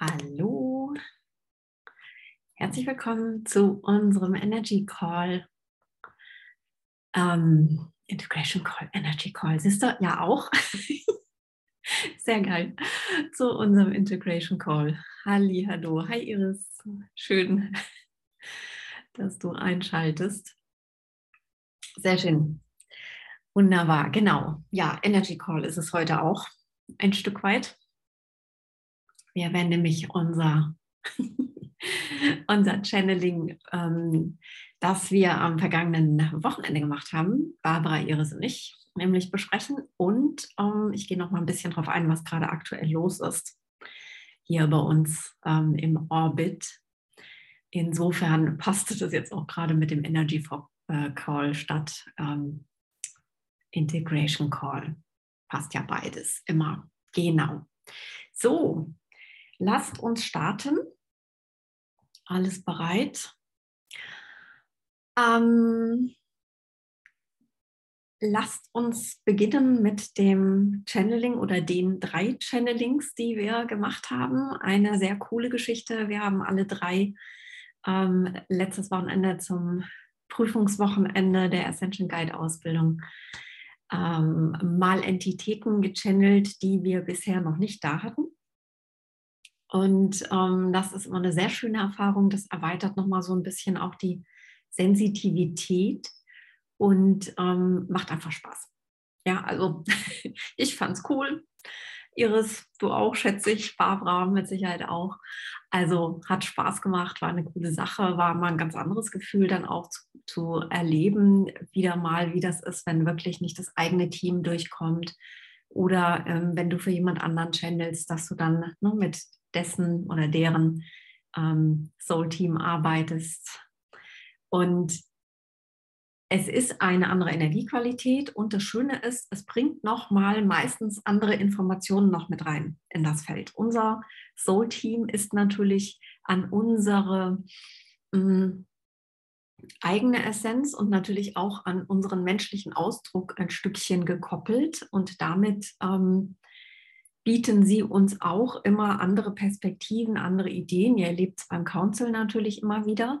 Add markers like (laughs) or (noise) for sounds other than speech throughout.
Hallo, herzlich willkommen zu unserem Energy Call. Ähm, Integration Call, Energy Call, siehst du? Ja, auch. (laughs) Sehr geil. Zu unserem Integration Call. Halli, hallo. Hi Iris. Schön, dass du einschaltest. Sehr schön. Wunderbar, genau. Ja, Energy Call ist es heute auch ein Stück weit. Wir werden nämlich unser, (laughs) unser Channeling, ähm, das wir am vergangenen Wochenende gemacht haben, Barbara, Iris und ich, nämlich besprechen. Und ähm, ich gehe noch mal ein bisschen darauf ein, was gerade aktuell los ist hier bei uns ähm, im Orbit. Insofern passt das jetzt auch gerade mit dem Energy äh, Call statt ähm, Integration Call. Passt ja beides immer. Genau. So, Lasst uns starten. Alles bereit? Ähm, lasst uns beginnen mit dem Channeling oder den drei Channelings, die wir gemacht haben. Eine sehr coole Geschichte. Wir haben alle drei ähm, letztes Wochenende zum Prüfungswochenende der Ascension Guide Ausbildung ähm, mal Entitäten gechannelt, die wir bisher noch nicht da hatten. Und ähm, das ist immer eine sehr schöne Erfahrung. Das erweitert nochmal so ein bisschen auch die Sensitivität und ähm, macht einfach Spaß. Ja, also (laughs) ich fand es cool. Iris, du auch, schätze ich. Barbara mit Sicherheit auch. Also hat Spaß gemacht, war eine coole Sache, war mal ein ganz anderes Gefühl dann auch zu, zu erleben, wieder mal, wie das ist, wenn wirklich nicht das eigene Team durchkommt. Oder ähm, wenn du für jemand anderen channelst, dass du dann ne, mit dessen oder deren ähm, Soul-Team arbeitest. Und es ist eine andere Energiequalität und das Schöne ist, es bringt nochmal meistens andere Informationen noch mit rein in das Feld. Unser Soul-Team ist natürlich an unsere mh, mm, eigene Essenz und natürlich auch an unseren menschlichen Ausdruck ein Stückchen gekoppelt und damit ähm, bieten sie uns auch immer andere Perspektiven, andere Ideen. Ihr erlebt es beim Council natürlich immer wieder,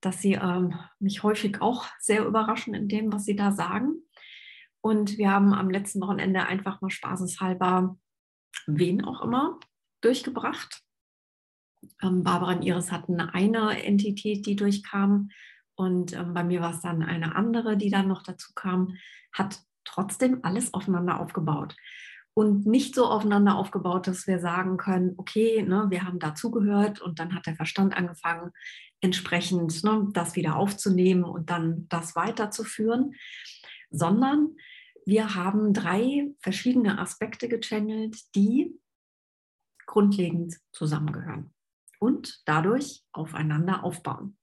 dass sie ähm, mich häufig auch sehr überraschen in dem, was sie da sagen. Und wir haben am letzten Wochenende einfach mal spaßeshalber wen auch immer durchgebracht. Ähm, Barbara und Iris hatten eine Entität, die durchkam. Und ähm, bei mir war es dann eine andere, die dann noch dazu kam, hat trotzdem alles aufeinander aufgebaut und nicht so aufeinander aufgebaut, dass wir sagen können, okay, ne, wir haben dazugehört und dann hat der Verstand angefangen, entsprechend ne, das wieder aufzunehmen und dann das weiterzuführen, sondern wir haben drei verschiedene Aspekte gechannelt, die grundlegend zusammengehören und dadurch aufeinander aufbauen.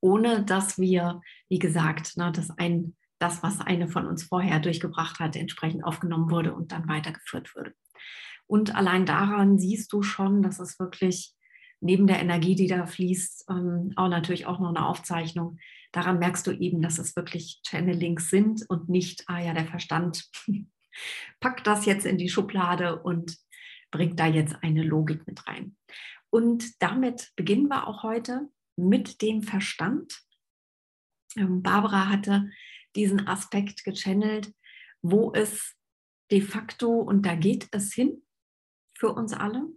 Ohne dass wir, wie gesagt, ne, das ein das, was eine von uns vorher durchgebracht hat, entsprechend aufgenommen wurde und dann weitergeführt wurde. Und allein daran siehst du schon, dass es wirklich neben der Energie, die da fließt, ähm, auch natürlich auch noch eine Aufzeichnung. Daran merkst du eben, dass es wirklich Channelings sind und nicht, ah ja, der Verstand (laughs) packt das jetzt in die Schublade und bringt da jetzt eine Logik mit rein. Und damit beginnen wir auch heute mit dem Verstand. Ähm, Barbara hatte diesen Aspekt gechannelt, wo es de facto, und da geht es hin für uns alle,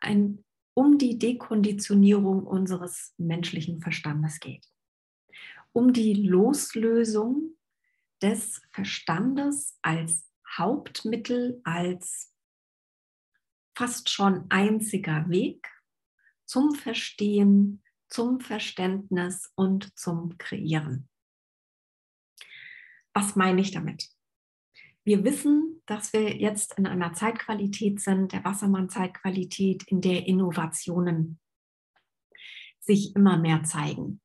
ein, um die Dekonditionierung unseres menschlichen Verstandes geht. Um die Loslösung des Verstandes als Hauptmittel, als fast schon einziger Weg zum Verstehen, zum Verständnis und zum Kreieren. Was meine ich damit? Wir wissen, dass wir jetzt in einer Zeitqualität sind, der Wassermann-Zeitqualität, in der Innovationen sich immer mehr zeigen.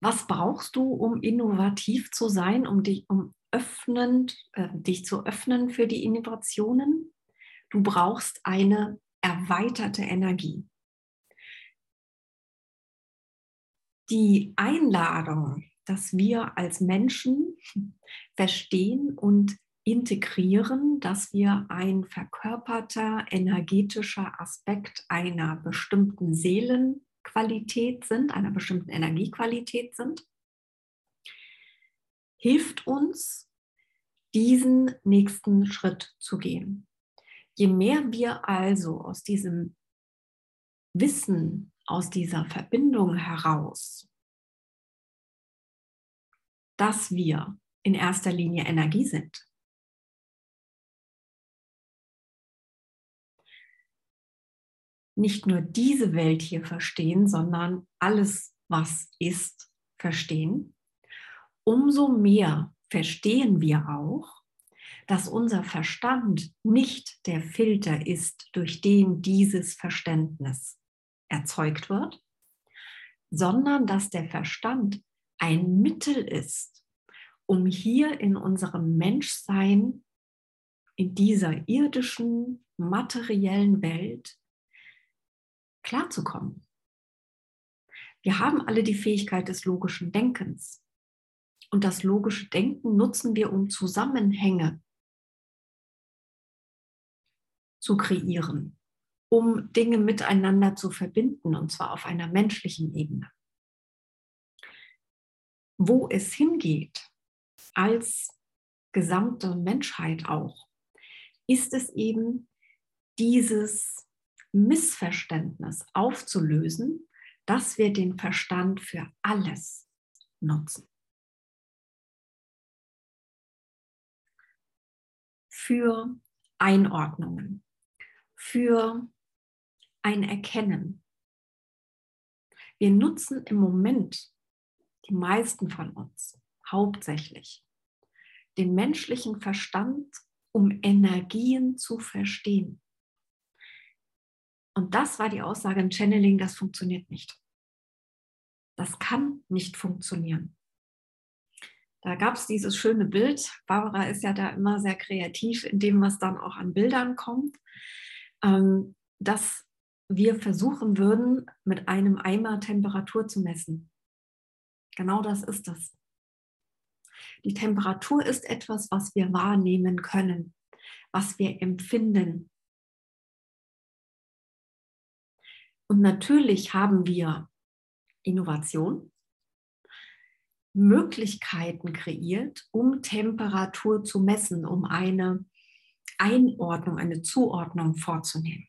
Was brauchst du, um innovativ zu sein, um dich, um öffnend, äh, dich zu öffnen für die Innovationen? Du brauchst eine erweiterte Energie. Die Einladung dass wir als Menschen (laughs) verstehen und integrieren, dass wir ein verkörperter energetischer Aspekt einer bestimmten Seelenqualität sind, einer bestimmten Energiequalität sind, hilft uns, diesen nächsten Schritt zu gehen. Je mehr wir also aus diesem Wissen, aus dieser Verbindung heraus, dass wir in erster Linie Energie sind, nicht nur diese Welt hier verstehen, sondern alles, was ist, verstehen, umso mehr verstehen wir auch, dass unser Verstand nicht der Filter ist, durch den dieses Verständnis erzeugt wird, sondern dass der Verstand ein Mittel ist, um hier in unserem Menschsein, in dieser irdischen, materiellen Welt klarzukommen. Wir haben alle die Fähigkeit des logischen Denkens. Und das logische Denken nutzen wir, um Zusammenhänge zu kreieren, um Dinge miteinander zu verbinden, und zwar auf einer menschlichen Ebene. Wo es hingeht, als gesamte Menschheit auch, ist es eben dieses Missverständnis aufzulösen, dass wir den Verstand für alles nutzen. Für Einordnungen, für ein Erkennen. Wir nutzen im Moment, die meisten von uns, hauptsächlich den menschlichen Verstand, um Energien zu verstehen. Und das war die Aussage im Channeling, das funktioniert nicht. Das kann nicht funktionieren. Da gab es dieses schöne Bild. Barbara ist ja da immer sehr kreativ in dem, was dann auch an Bildern kommt, ähm, dass wir versuchen würden, mit einem Eimer Temperatur zu messen. Genau das ist es. Die Temperatur ist etwas, was wir wahrnehmen können, was wir empfinden, Und natürlich haben wir Innovation, Möglichkeiten kreiert, um Temperatur zu messen, um eine Einordnung, eine Zuordnung vorzunehmen.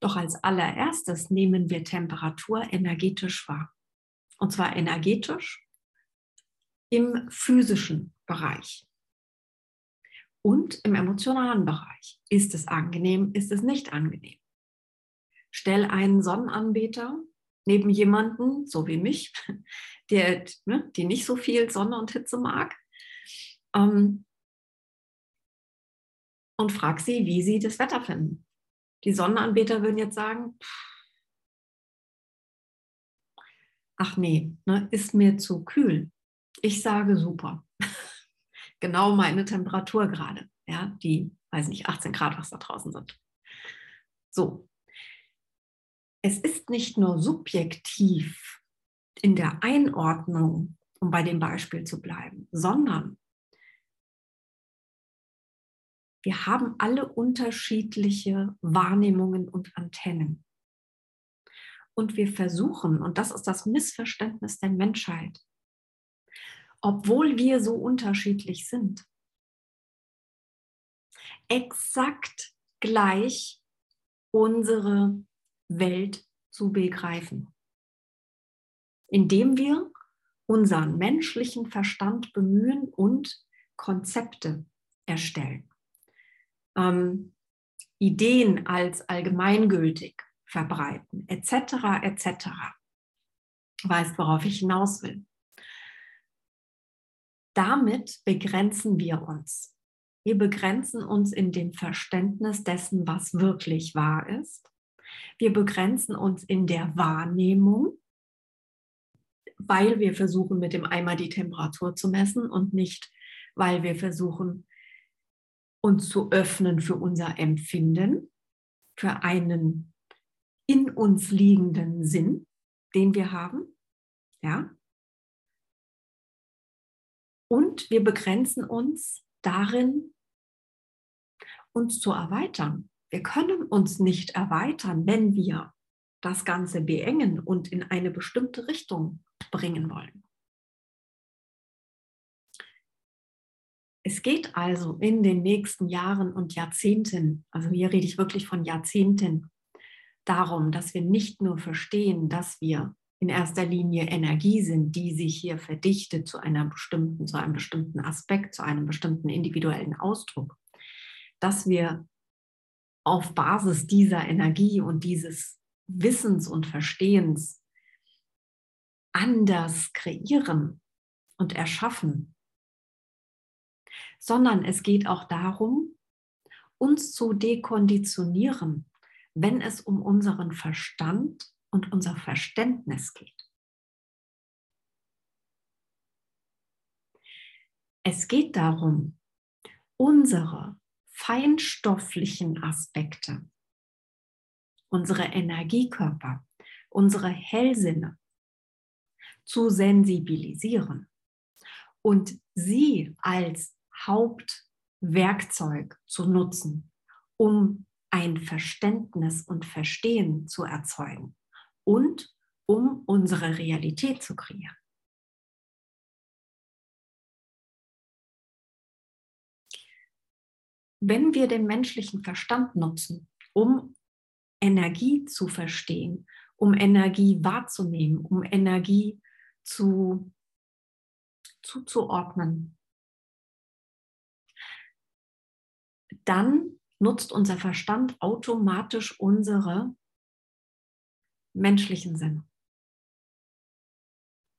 Doch als allererstes nehmen wir Temperatur energetisch wahr. Und zwar energetisch im physischen Bereich und im emotionalen Bereich. Ist es angenehm, ist es nicht angenehm? stell einen Sonnenanbeter neben jemanden, so wie mich, (laughs) der, ne, die nicht so viel Sonne und Hitze mag, ähm, und frag sie, wie sie das Wetter finden. Die Sonnenanbeter würden jetzt sagen, ach nee, ne, ist mir zu kühl. Ich sage super. (laughs) genau meine Temperatur gerade, ja, die, weiß nicht, 18 Grad, was da draußen sind. So, es ist nicht nur subjektiv in der Einordnung, um bei dem Beispiel zu bleiben, sondern wir haben alle unterschiedliche Wahrnehmungen und Antennen. Und wir versuchen, und das ist das Missverständnis der Menschheit, obwohl wir so unterschiedlich sind, exakt gleich unsere Welt zu begreifen, indem wir unseren menschlichen Verstand bemühen und Konzepte erstellen. Ähm, Ideen als allgemeingültig verbreiten, etc., etc. Weißt, worauf ich hinaus will. Damit begrenzen wir uns. Wir begrenzen uns in dem Verständnis dessen, was wirklich wahr ist wir begrenzen uns in der Wahrnehmung, weil wir versuchen, mit dem Eimer die Temperatur zu messen und nicht, weil wir versuchen, uns zu öffnen für unser Empfinden, für einen uns liegenden Sinn, den wir haben. Ja? Und wir begrenzen uns darin, uns zu erweitern. Wir können uns nicht erweitern, wenn wir das Ganze beengen und in eine bestimmte Richtung bringen wollen. Es geht also in den nächsten Jahren und Jahrzehnten, also hier rede ich wirklich von Jahrzehnten, darum, dass wir nicht nur verstehen, dass wir in erster Linie Energie sind, die sich hier verdichtet zu einer bestimmten, zu einem bestimmten Aspekt, zu einem bestimmten individuellen Ausdruck, dass wir auf Basis dieser Energie und dieses Wissens und Verstehens anders kreieren und erschaffen, sondern es geht auch darum, uns zu dekonditionieren, wenn es um unseren Verstand und unser Verständnis geht. Es geht darum, unsere feinstofflichen Aspekte, unsere Energiekörper, unsere Hellsinne zu sensibilisieren und sie als Hauptwerkzeug zu nutzen, um ein Verständnis und Verstehen zu erzeugen und um unsere Realität zu kreieren. Wenn wir den menschlichen Verstand nutzen, um Energie zu verstehen, um Energie wahrzunehmen, um Energie zu, zuzuordnen, dann nutzt unser Verstand automatisch unsere menschlichen Sinne.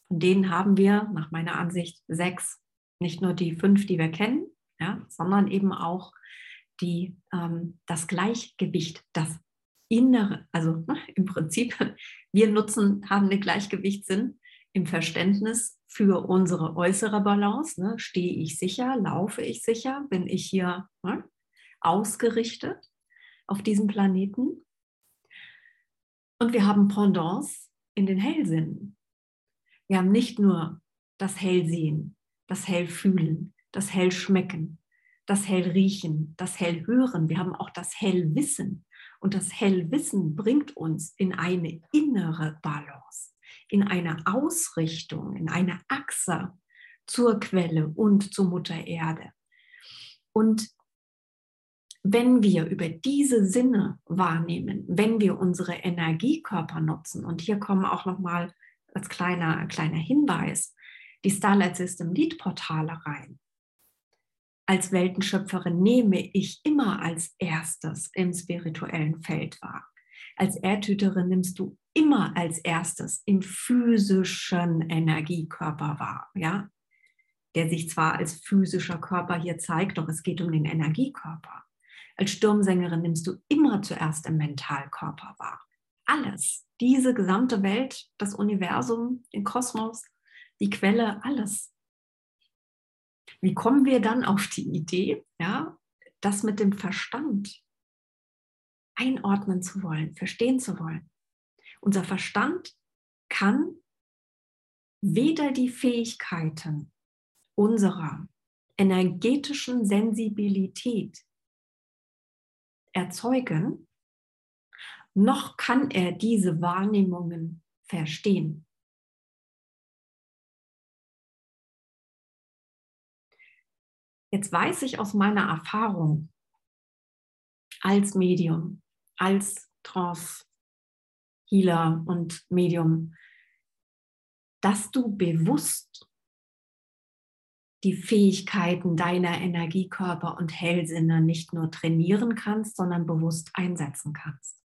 Von denen haben wir nach meiner Ansicht sechs, nicht nur die fünf, die wir kennen, ja, sondern eben auch die, ähm, das Gleichgewicht, das Innere, also ne, im Prinzip, (laughs) wir nutzen, haben den Gleichgewichtssinn im Verständnis für unsere äußere Balance. Ne? Stehe ich sicher, laufe ich sicher, bin ich hier ne? Ausgerichtet auf diesem Planeten. Und wir haben Pendants in den Hellsinnen. Wir haben nicht nur das Hellsehen, das Hellfühlen, das Hellschmecken, das Hellriechen, das Hellhören. Wir haben auch das Hellwissen. Und das Hellwissen bringt uns in eine innere Balance, in eine Ausrichtung, in eine Achse zur Quelle und zur Mutter Erde. Und wenn wir über diese Sinne wahrnehmen, wenn wir unsere Energiekörper nutzen, und hier kommen auch nochmal als kleiner, kleiner Hinweis die Starlight System Lead Portale rein. Als Weltenschöpferin nehme ich immer als erstes im spirituellen Feld wahr. Als Erdhüterin nimmst du immer als erstes im physischen Energiekörper wahr, ja? Der sich zwar als physischer Körper hier zeigt, doch es geht um den Energiekörper. Als Sturmsängerin nimmst du immer zuerst im Mentalkörper wahr. Alles, diese gesamte Welt, das Universum, den Kosmos, die Quelle, alles. Wie kommen wir dann auf die Idee, ja, das mit dem Verstand einordnen zu wollen, verstehen zu wollen? Unser Verstand kann weder die Fähigkeiten unserer energetischen Sensibilität erzeugen, noch kann er diese Wahrnehmungen verstehen. Jetzt weiß ich aus meiner Erfahrung als Medium, als Trance-Healer und Medium, dass du bewusst die Fähigkeiten deiner Energiekörper und Hellsinne nicht nur trainieren kannst, sondern bewusst einsetzen kannst.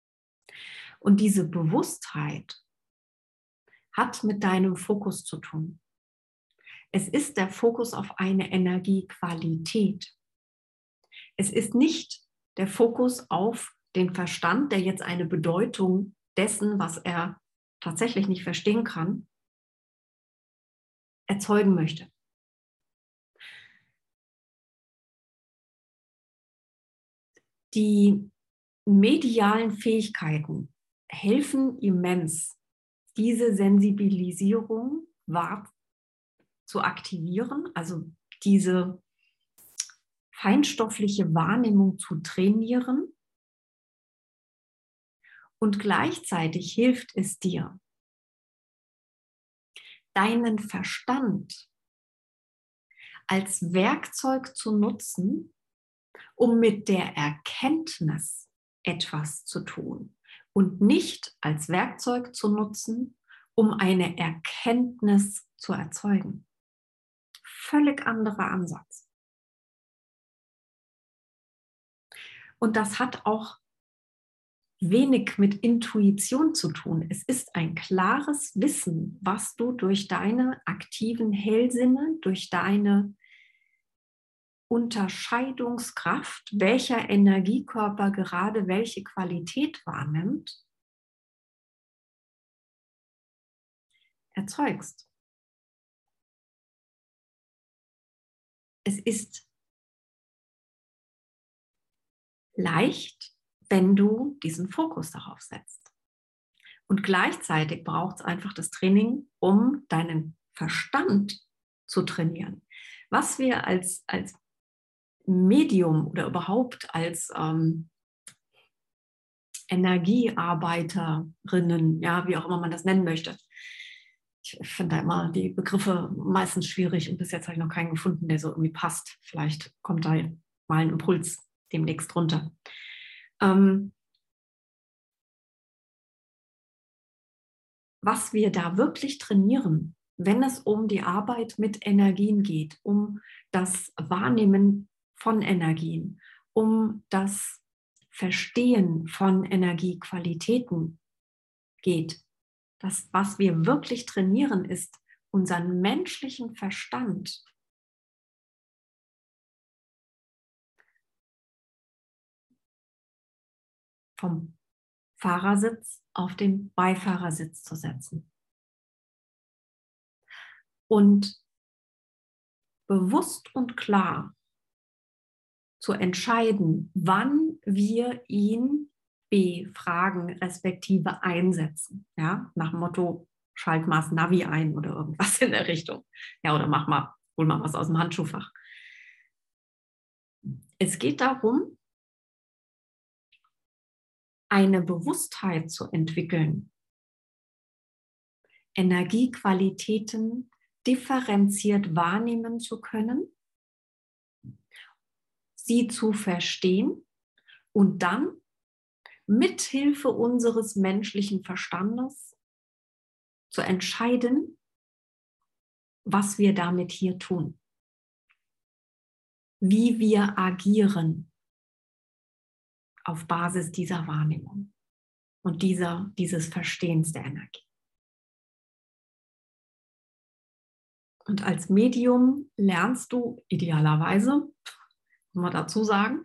Und diese Bewusstheit hat mit deinem Fokus zu tun. Es ist der Fokus auf eine Energiequalität. Es ist nicht der Fokus auf den Verstand, der jetzt eine Bedeutung dessen, was er tatsächlich nicht verstehen kann, erzeugen möchte. Die medialen Fähigkeiten helfen immens, diese Sensibilisierung wahr zu aktivieren, also diese feinstoffliche Wahrnehmung zu trainieren. Und gleichzeitig hilft es dir, deinen Verstand als Werkzeug zu nutzen, um mit der Erkenntnis etwas zu tun und nicht als Werkzeug zu nutzen, um eine Erkenntnis zu erzeugen. Völlig anderer Ansatz. Und das hat auch wenig mit Intuition zu tun. Es ist ein klares Wissen, was du durch deine aktiven Hellsinne, durch deine Unterscheidungskraft, welcher Energiekörper gerade welche Qualität wahrnimmt, erzeugst. Es ist leicht, wenn du diesen Fokus darauf setzt. Und gleichzeitig braucht es einfach das Training, um deinen Verstand zu trainieren. Was wir als, als Medium oder überhaupt als ähm, Energiearbeiterinnen, ja, wie auch immer man das nennen möchte. Ich finde da immer die Begriffe meistens schwierig und bis jetzt habe ich noch keinen gefunden, der so irgendwie passt. Vielleicht kommt da mal ein Impuls demnächst runter. Ähm, was wir da wirklich trainieren, wenn es um die Arbeit mit Energien geht, um das Wahrnehmen von Energien, um das Verstehen von Energiequalitäten geht. Das, was wir wirklich trainieren, ist unseren menschlichen Verstand vom Fahrersitz auf den Beifahrersitz zu setzen. Und bewusst und klar zu entscheiden, wann wir ihn befragen, respektive einsetzen. Ja, nach dem Motto, schalt mal das Navi ein oder irgendwas in der Richtung. Ja, oder mach mal, hol mal was aus dem Handschuhfach. Es geht darum, eine Bewusstheit zu entwickeln, Energiequalitäten differenziert wahrnehmen zu können, sie zu verstehen und dann mithilfe unseres menschlichen Verstandes zu entscheiden, was wir damit hier tun, wie wir agieren auf Basis dieser Wahrnehmung und dieser, dieses Verstehens der Energie. Und als Medium lernst du idealerweise, man dazu sagen,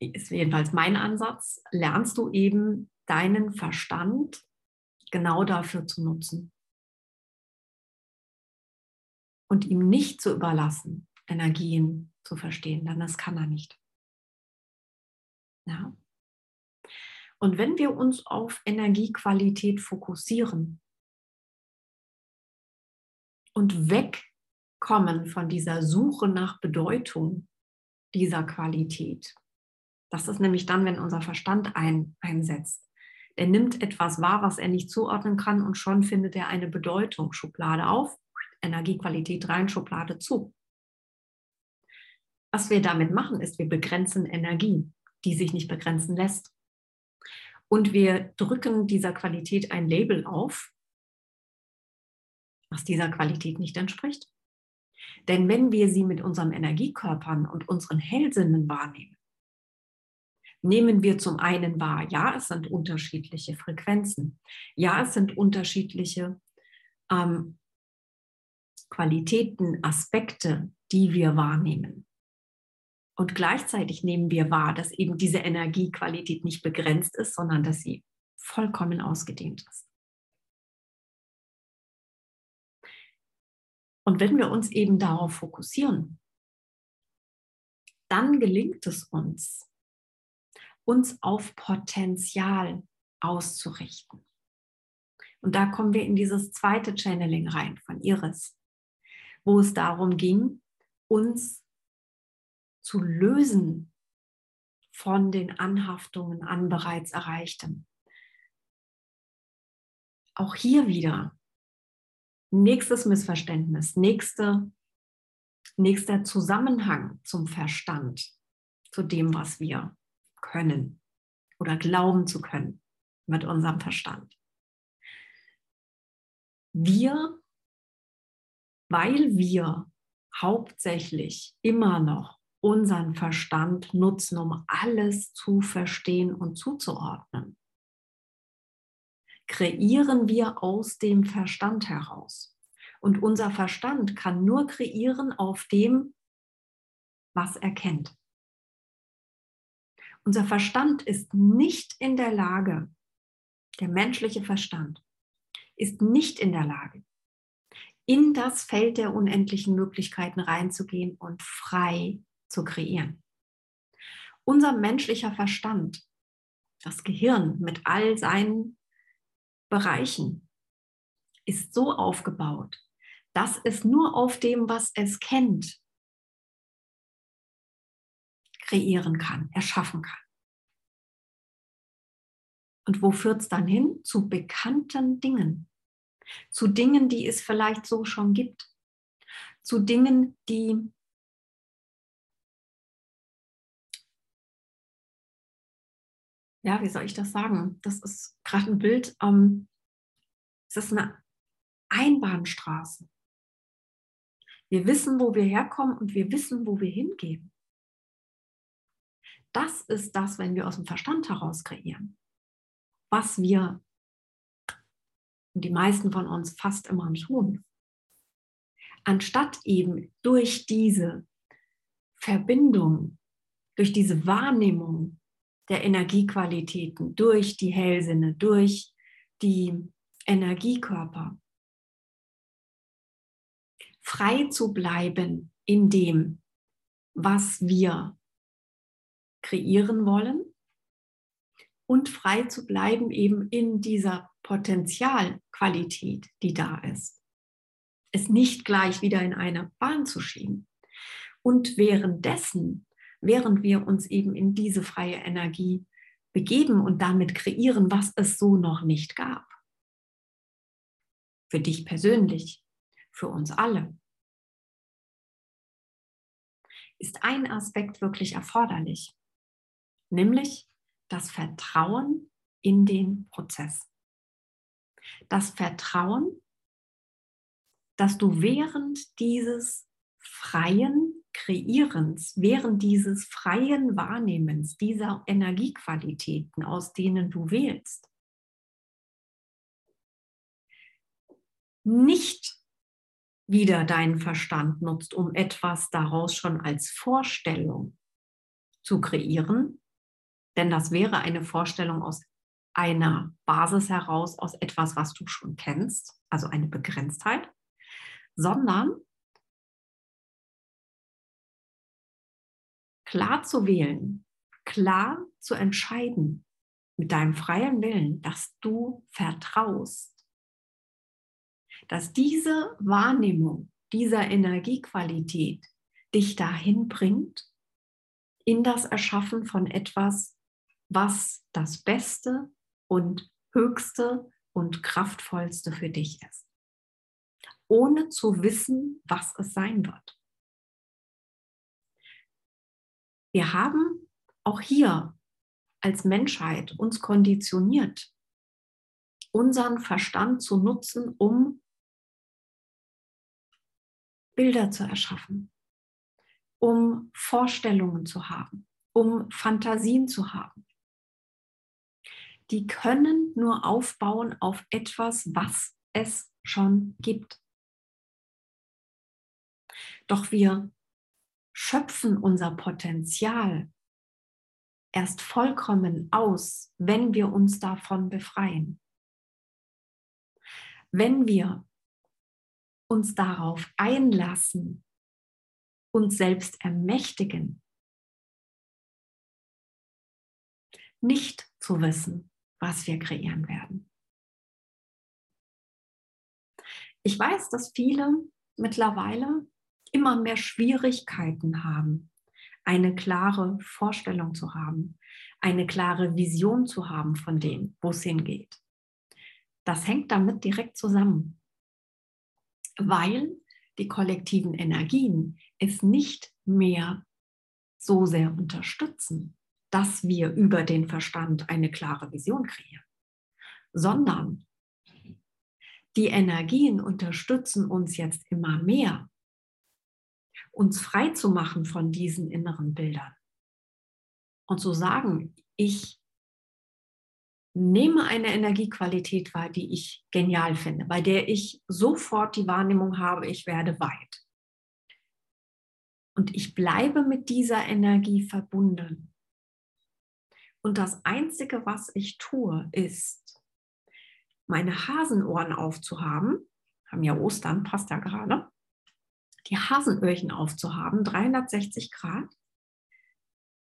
ist jedenfalls mein Ansatz, lernst du eben deinen Verstand genau dafür zu nutzen. Und ihm nicht zu überlassen, Energien zu verstehen, denn das kann er nicht. Ja. Und wenn wir uns auf Energiequalität fokussieren und wegkommen von dieser Suche nach Bedeutung dieser Qualität, das ist nämlich dann, wenn unser Verstand ein, einsetzt. Er nimmt etwas wahr, was er nicht zuordnen kann und schon findet er eine Bedeutung. Schublade auf, Energiequalität rein, Schublade zu. Was wir damit machen, ist, wir begrenzen Energie die sich nicht begrenzen lässt. Und wir drücken dieser Qualität ein Label auf, was dieser Qualität nicht entspricht. Denn wenn wir sie mit unseren Energiekörpern und unseren Hellsinnen wahrnehmen, nehmen wir zum einen wahr, ja, es sind unterschiedliche Frequenzen, ja, es sind unterschiedliche ähm, Qualitäten, Aspekte, die wir wahrnehmen. Und gleichzeitig nehmen wir wahr, dass eben diese Energiequalität nicht begrenzt ist, sondern dass sie vollkommen ausgedehnt ist. Und wenn wir uns eben darauf fokussieren, dann gelingt es uns, uns auf Potenzial auszurichten. Und da kommen wir in dieses zweite Channeling rein von Iris, wo es darum ging, uns zu lösen von den Anhaftungen an bereits Erreichtem. Auch hier wieder nächstes Missverständnis, nächste, nächster Zusammenhang zum Verstand, zu dem, was wir können oder glauben zu können mit unserem Verstand. Wir, weil wir hauptsächlich immer noch unseren Verstand nutzen, um alles zu verstehen und zuzuordnen, kreieren wir aus dem Verstand heraus. Und unser Verstand kann nur kreieren auf dem, was er kennt. Unser Verstand ist nicht in der Lage, der menschliche Verstand ist nicht in der Lage, in das Feld der unendlichen Möglichkeiten reinzugehen und frei zu kreieren. Unser menschlicher Verstand, das Gehirn mit all seinen Bereichen, ist so aufgebaut, dass es nur auf dem, was es kennt, kreieren kann, erschaffen kann. Und wo führt es dann hin? Zu bekannten Dingen. Zu Dingen, die es vielleicht so schon gibt. Zu Dingen, die ja, wie soll ich das sagen? Das ist gerade ein Bild. Ähm, es ist eine Einbahnstraße. Wir wissen, wo wir herkommen und wir wissen, wo wir hingehen. Das ist das, wenn wir aus dem Verstand heraus kreieren was wir, die meisten von uns fast immer tun. Anstatt eben durch diese Verbindung, durch diese Wahrnehmung der Energiequalitäten, durch die Hellsinne, durch die Energiekörper, frei zu bleiben in dem, was wir kreieren wollen, und frei zu bleiben eben in dieser Potenzialqualität, die da ist. Es nicht gleich wieder in eine Bahn zu schieben. Und währenddessen, während wir uns eben in diese freie Energie begeben und damit kreieren, was es so noch nicht gab. Für dich persönlich, für uns alle. Ist ein Aspekt wirklich erforderlich, nämlich das Vertrauen in den Prozess. Das Vertrauen, dass du während dieses freien Kreierens, während dieses freien Wahrnehmens dieser Energiequalitäten, aus denen du wählst, nicht wieder deinen Verstand nutzt, um etwas daraus schon als Vorstellung zu kreieren, denn das wäre eine Vorstellung aus einer Basis heraus, aus etwas, was du schon kennst, also eine Begrenztheit, sondern klar zu wählen, klar zu entscheiden mit deinem freien Willen, dass du vertraust, dass diese Wahrnehmung dieser Energiequalität dich dahin bringt, in das Erschaffen von etwas, was das Beste und Höchste und Kraftvollste für dich ist, ohne zu wissen, was es sein wird. Wir haben auch hier als Menschheit uns konditioniert, unseren Verstand zu nutzen, um Bilder zu erschaffen, um Vorstellungen zu haben, um Fantasien zu haben die können nur aufbauen auf etwas, was es schon gibt. Doch wir schöpfen unser Potenzial erst vollkommen aus, wenn wir uns davon befreien. Wenn wir uns darauf einlassen, uns selbst ermächtigen, nicht zu wissen, was wir kreieren werden. Ich weiß, dass viele mittlerweile immer mehr Schwierigkeiten haben, eine klare Vorstellung zu haben, eine klare Vision zu haben von dem, wo es hingeht. Das hängt damit direkt zusammen, weil die kollektiven Energien es nicht mehr so sehr unterstützen, dass wir über den Verstand eine klare Vision kreieren, sondern die Energien unterstützen uns jetzt immer mehr, uns frei zu machen von diesen inneren Bildern und zu sagen, ich nehme eine Energiequalität wahr, die ich genial finde, bei der ich sofort die Wahrnehmung habe, ich werde weit. Und ich bleibe mit dieser Energie verbunden. Und das Einzige, was ich tue, ist, meine Hasenohren aufzuhaben. Haben ja Ostern, passt ja gerade. Die Hasenöhrchen aufzuhaben, 360 Grad.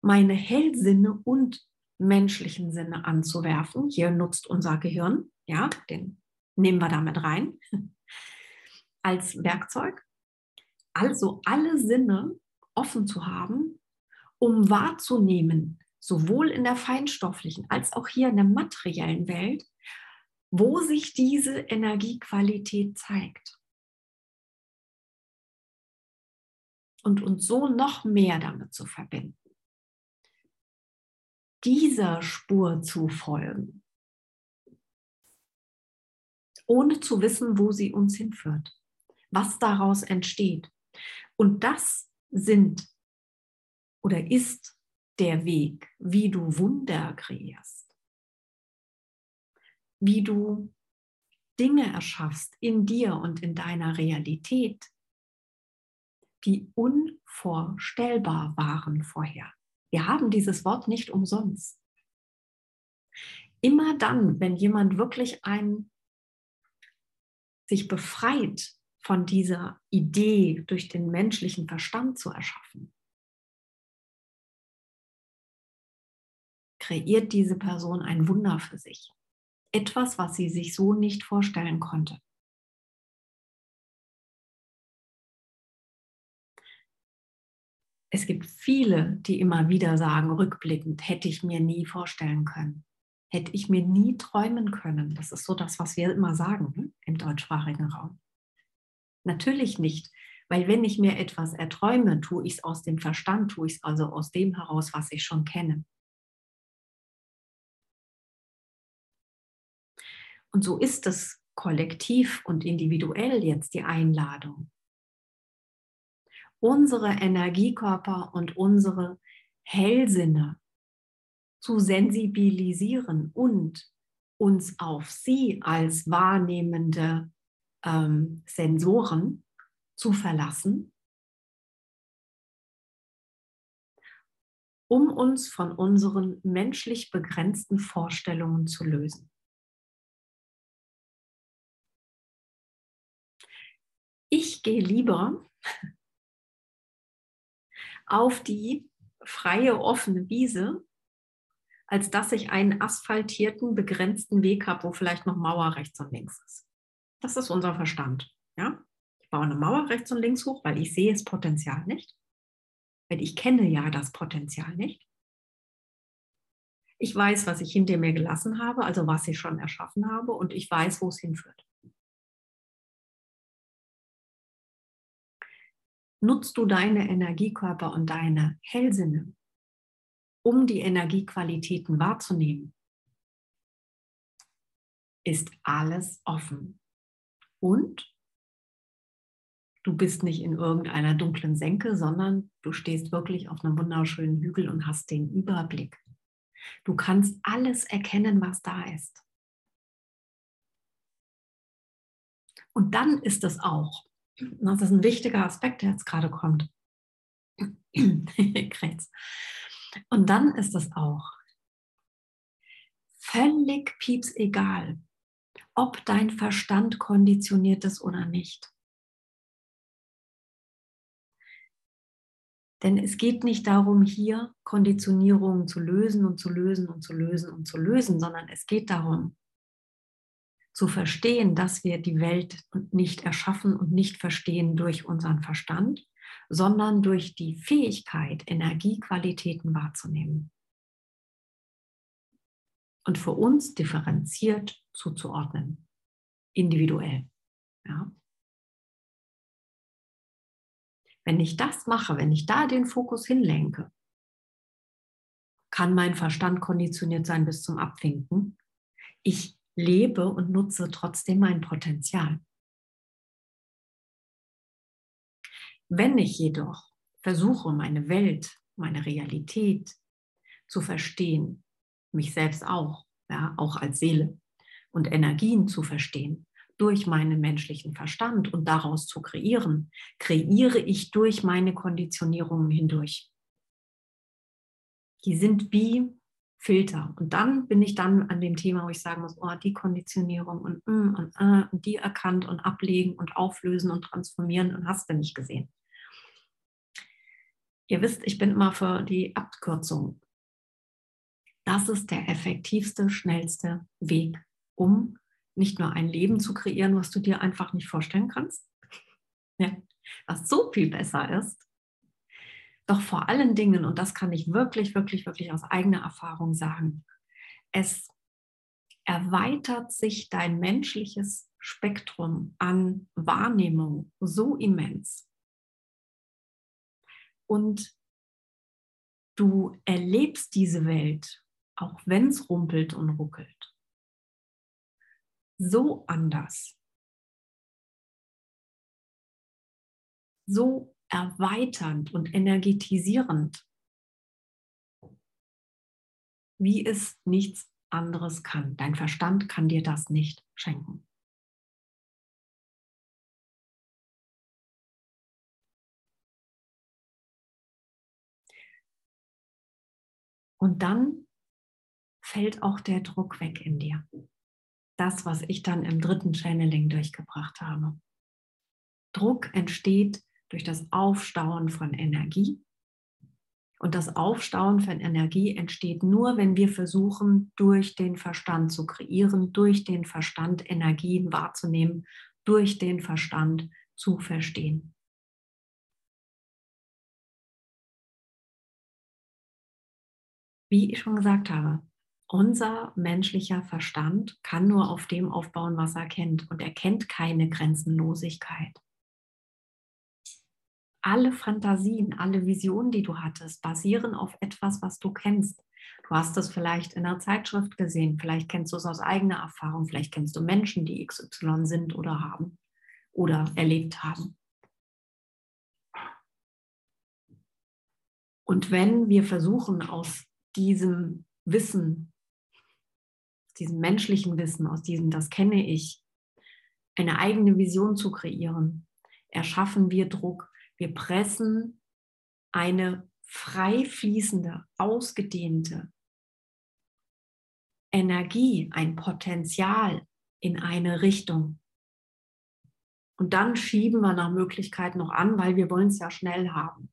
Meine Hellsinne und menschlichen Sinne anzuwerfen. Hier nutzt unser Gehirn, ja, den nehmen wir damit rein (laughs) als Werkzeug. Also alle Sinne offen zu haben, um wahrzunehmen, sowohl in der feinstofflichen als auch hier in der materiellen Welt, wo sich diese Energiequalität zeigt. Und uns so noch mehr damit zu verbinden. Dieser Spur zu folgen, ohne zu wissen, wo sie uns hinführt, was daraus entsteht. Und das sind oder ist der Weg, wie du Wunder kreierst, wie du Dinge erschaffst in dir und in deiner Realität, die unvorstellbar waren vorher. Wir haben dieses Wort nicht umsonst. Immer dann, wenn jemand wirklich ein, sich befreit von dieser Idee durch den menschlichen Verstand zu erschaffen, kreiert diese Person ein Wunder für sich. Etwas, was sie sich so nicht vorstellen konnte. Es gibt viele, die immer wieder sagen, rückblickend, hätte ich mir nie vorstellen können, hätte ich mir nie träumen können. Das ist so das, was wir immer sagen ne, im deutschsprachigen Raum. Natürlich nicht, weil wenn ich mir etwas erträume, tue ich es aus dem Verstand, tue ich es also aus dem heraus, was ich schon kenne. Und so ist es kollektiv und individuell jetzt die Einladung unsere Energiekörper und unsere Hellsinne zu sensibilisieren und uns auf sie als wahrnehmende ähm, Sensoren zu verlassen, um uns von unseren menschlich begrenzten Vorstellungen zu lösen. Ich gehe lieber auf die freie, offene Wiese, als dass ich einen asphaltierten, begrenzten Weg habe, wo vielleicht noch Mauer rechts und links ist. Das ist unser Verstand. Ja? Ich baue eine Mauer rechts und links hoch, weil ich sehe das Potenzial nicht. Weil ich kenne ja das Potenzial nicht. Ich weiß, was ich hinter mir gelassen habe, also was ich schon erschaffen habe, und ich weiß, wo es hinführt. Nutzt du deine Energiekörper und deine Hellsinne, um die Energiequalitäten wahrzunehmen, ist alles offen. Und du bist nicht in irgendeiner dunklen Senke, sondern du stehst wirklich auf einem wunderschönen Hügel und hast den Überblick. Du kannst alles erkennen, was da ist. Und dann ist es auch das ist ein wichtiger Aspekt, der jetzt gerade kommt. (clears throat) Und dann ist es auch völlig pieps egal, ob dein Verstand konditioniert ist oder nicht. Denn es geht nicht darum, hier Konditionierungen zu lösen und zu lösen und zu lösen und zu lösen, sondern es geht darum, zu verstehen, dass wir die Welt nicht erschaffen und nicht verstehen durch unseren Verstand, sondern durch die Fähigkeit, Energiequalitäten wahrzunehmen und für uns differenziert zuzuordnen, individuell. Ja. Wenn ich das mache, wenn ich da den Fokus hinlenke, kann mein Verstand konditioniert sein bis zum Abwinken. Ich lebe und nutze trotzdem mein Potenzial. Wenn ich jedoch versuche, meine Welt, meine Realität zu verstehen, mich selbst auch, ja, auch als Seele und Energien zu verstehen, durch meinen menschlichen Verstand und daraus zu kreieren, kreiere ich durch meine Konditionierungen hindurch. Die sind wie Filter. Und dann bin ich dann an dem Thema, wo ich sagen muss, oh, die Konditionierung und, mm, und, uh, und die erkannt und ablegen und auflösen und transformieren und hast du nicht gesehen. Ihr wisst, ich bin immer für die Abkürzung. Das ist der effektivste, schnellste Weg, um nicht nur ein Leben zu kreieren, was du dir einfach nicht vorstellen kannst, (laughs) ja, was so viel besser ist, doch vor allen Dingen, und das kann ich wirklich, wirklich, wirklich aus eigener Erfahrung sagen, es erweitert sich dein menschliches Spektrum an Wahrnehmung so immens. Und du erlebst diese Welt, auch wenn es rumpelt und ruckelt so anders, so erweiternd und energetisierend, wie es nichts anderes kann. Dein Verstand kann dir das nicht schenken. Und dann fällt auch der Druck weg in dir das, was ich dann im dritten Channeling durchgebracht habe. Druck entsteht durch das Aufstauen von Energie. Und das Aufstauen von Energie entsteht nur, wenn wir versuchen, durch den Verstand zu kreieren, durch den Verstand Energien wahrzunehmen, durch den Verstand zu verstehen. Wie ich schon gesagt habe, unser menschlicher Verstand kann nur auf dem aufbauen, was er kennt. Und er kennt keine Grenzenlosigkeit. Alle Fantasien, alle Visionen, die du hattest, basieren auf etwas, was du kennst. Du hast es vielleicht in einer Zeitschrift gesehen, vielleicht kennst du es aus eigener Erfahrung, vielleicht kennst du Menschen, die XY sind oder haben oder erlebt haben. Und wenn wir versuchen, aus diesem Wissen diesem menschlichen Wissen, aus diesem, das kenne ich, eine eigene Vision zu kreieren, erschaffen wir Druck. Wir pressen eine frei fließende, ausgedehnte Energie, ein Potenzial in eine Richtung. Und dann schieben wir nach Möglichkeit noch an, weil wir wollen es ja schnell haben.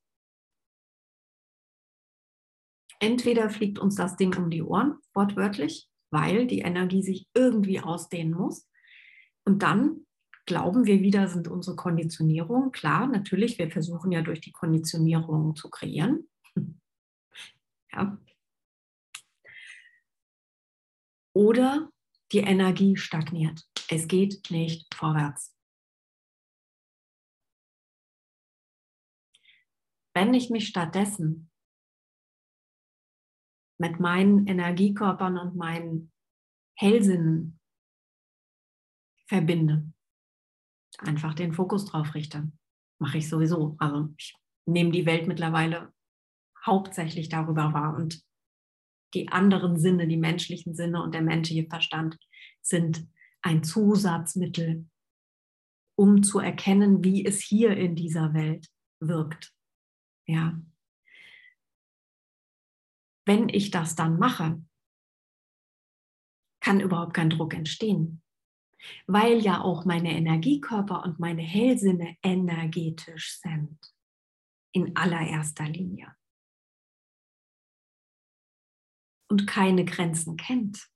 Entweder fliegt uns das Ding um die Ohren, wortwörtlich, weil die Energie sich irgendwie ausdehnen muss. Und dann glauben wir wieder, sind unsere Konditionierungen. Klar, natürlich, wir versuchen ja durch die Konditionierung zu kreieren. (laughs) Ja. Oder die Energie stagniert. Es geht nicht vorwärts. Wenn ich mich stattdessen mit meinen Energiekörpern und meinen Hellsinnen verbinde. Einfach den Fokus drauf richte. Mache ich sowieso. Also ich nehme die Welt mittlerweile hauptsächlich darüber wahr und die anderen Sinne, die menschlichen Sinne und der menschliche Verstand sind ein Zusatzmittel, um zu erkennen, wie es hier in dieser Welt wirkt. Ja, wenn ich das dann mache, kann überhaupt kein Druck entstehen, weil ja auch meine Energiekörper und meine Hellsinne energetisch sind, in allererster Linie. Und keine Grenzen kennt.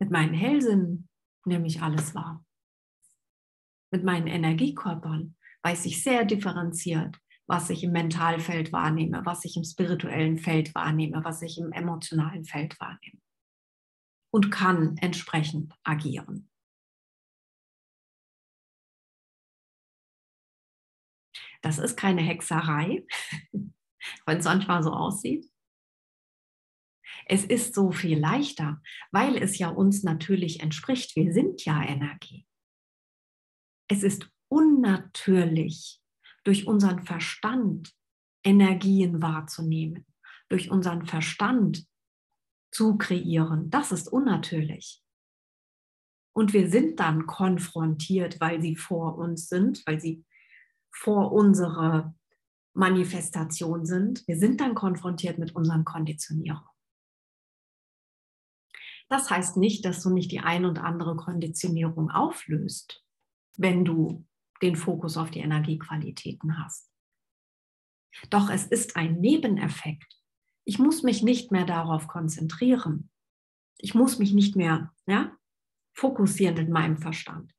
Mit meinen Hellsinnen nehme ich alles wahr. Mit meinen Energiekörpern weiß ich sehr differenziert, was ich im Mentalfeld wahrnehme, was ich im spirituellen Feld wahrnehme, was ich im emotionalen Feld wahrnehme. Und kann entsprechend agieren. Das ist keine Hexerei, (laughs) wenn es manchmal so aussieht. Es ist so viel leichter, weil es ja uns natürlich entspricht. Wir sind ja Energie. Es ist unnatürlich, durch unseren Verstand Energien wahrzunehmen, durch unseren Verstand zu kreieren. Das ist unnatürlich. Und wir sind dann konfrontiert, weil sie vor uns sind, weil sie vor unserer Manifestation sind. Wir sind dann konfrontiert mit unseren Konditionierungen. Das heißt nicht, dass du nicht die ein und andere Konditionierung auflöst, wenn du den Fokus auf die Energiequalitäten hast. Doch es ist ein Nebeneffekt. Ich muss mich nicht mehr darauf konzentrieren. Ich muss mich nicht mehr ja, fokussieren mit meinem Verstand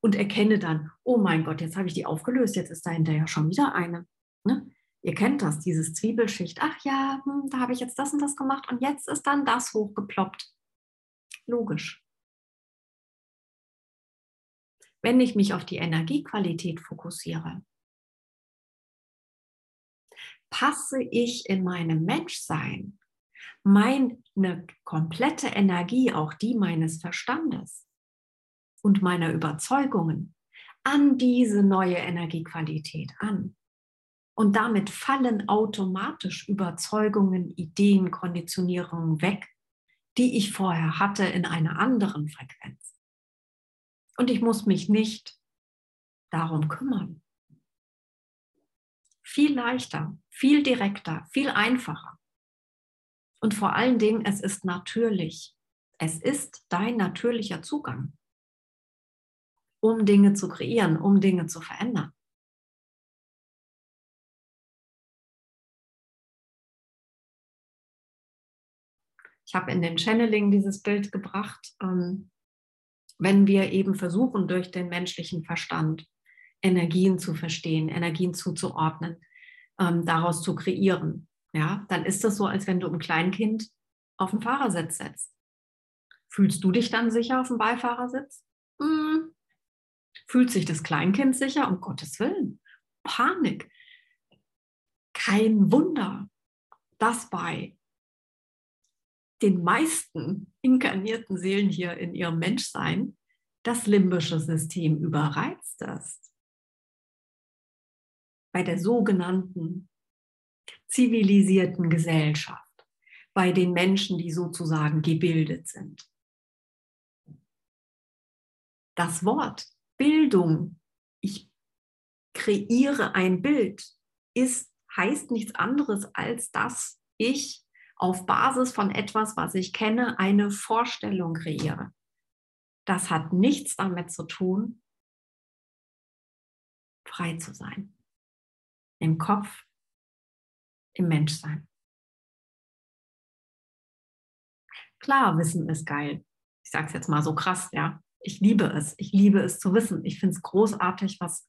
und erkenne dann, oh mein Gott, jetzt habe ich die aufgelöst, jetzt ist dahinter ja schon wieder eine. Ne? Ihr kennt das, dieses Zwiebelschicht. Ach ja, hm, da habe ich jetzt das und das gemacht und jetzt ist dann das hochgeploppt. Logisch. Wenn ich mich auf die Energiequalität fokussiere, passe ich in meinem Menschsein meine komplette Energie, auch die meines Verstandes und meiner Überzeugungen, an diese neue Energiequalität an. Und damit fallen automatisch Überzeugungen, Ideen, Konditionierungen weg, die ich vorher hatte in einer anderen Frequenz. Und ich muss mich nicht darum kümmern. Viel leichter, viel direkter, viel einfacher. Und vor allen Dingen, es ist natürlich. Es ist dein natürlicher Zugang, um Dinge zu kreieren, um Dinge zu verändern. Ich habe in den Channeling dieses Bild gebracht, ähm, wenn wir eben versuchen, durch den menschlichen Verstand Energien zu verstehen, Energien zuzuordnen, ähm, daraus zu kreieren, ja, dann ist das so, als wenn du ein Kleinkind auf den Fahrersitz setzt. Fühlst du dich dann sicher auf dem Beifahrersitz? Hm. Fühlt sich das Kleinkind sicher? Um Gottes Willen. Panik. Kein Wunder, dass bei den meisten inkarnierten Seelen hier in ihrem Menschsein das limbische System überreizt ist. Bei der sogenannten zivilisierten Gesellschaft, bei den Menschen, die sozusagen gebildet sind. Das Wort Bildung, ich kreiere ein Bild, ist, heißt nichts anderes als dass ich auf Basis von etwas, was ich kenne, eine Vorstellung kreiere. Das hat nichts damit zu tun, frei zu sein. Im Kopf, im Menschsein. Klar, Wissen ist geil. Ich sage es jetzt mal so krass, ja. Ich liebe es. Ich liebe es zu wissen. Ich finde es großartig, was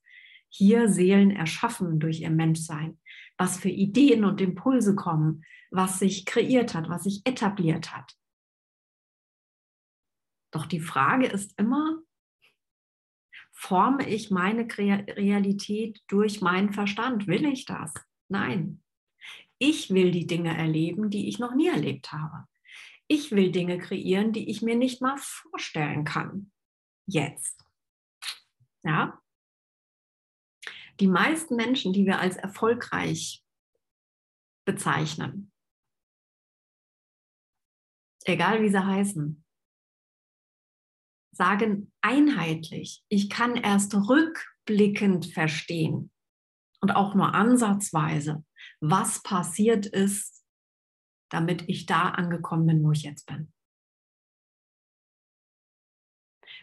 hier Seelen erschaffen durch ihr Menschsein, was für Ideen und Impulse kommen, was sich kreiert hat, was sich etabliert hat. Doch die Frage ist immer, forme ich meine Realität durch meinen Verstand? Will ich das? Nein. Ich will die Dinge erleben, die ich noch nie erlebt habe. Ich will Dinge kreieren, die ich mir nicht mal vorstellen kann. Jetzt. Ja? Die meisten Menschen, die wir als erfolgreich bezeichnen, egal wie sie heißen, sagen einheitlich, ich kann erst rückblickend verstehen und auch nur ansatzweise, was passiert ist, damit ich da angekommen bin, wo ich jetzt bin.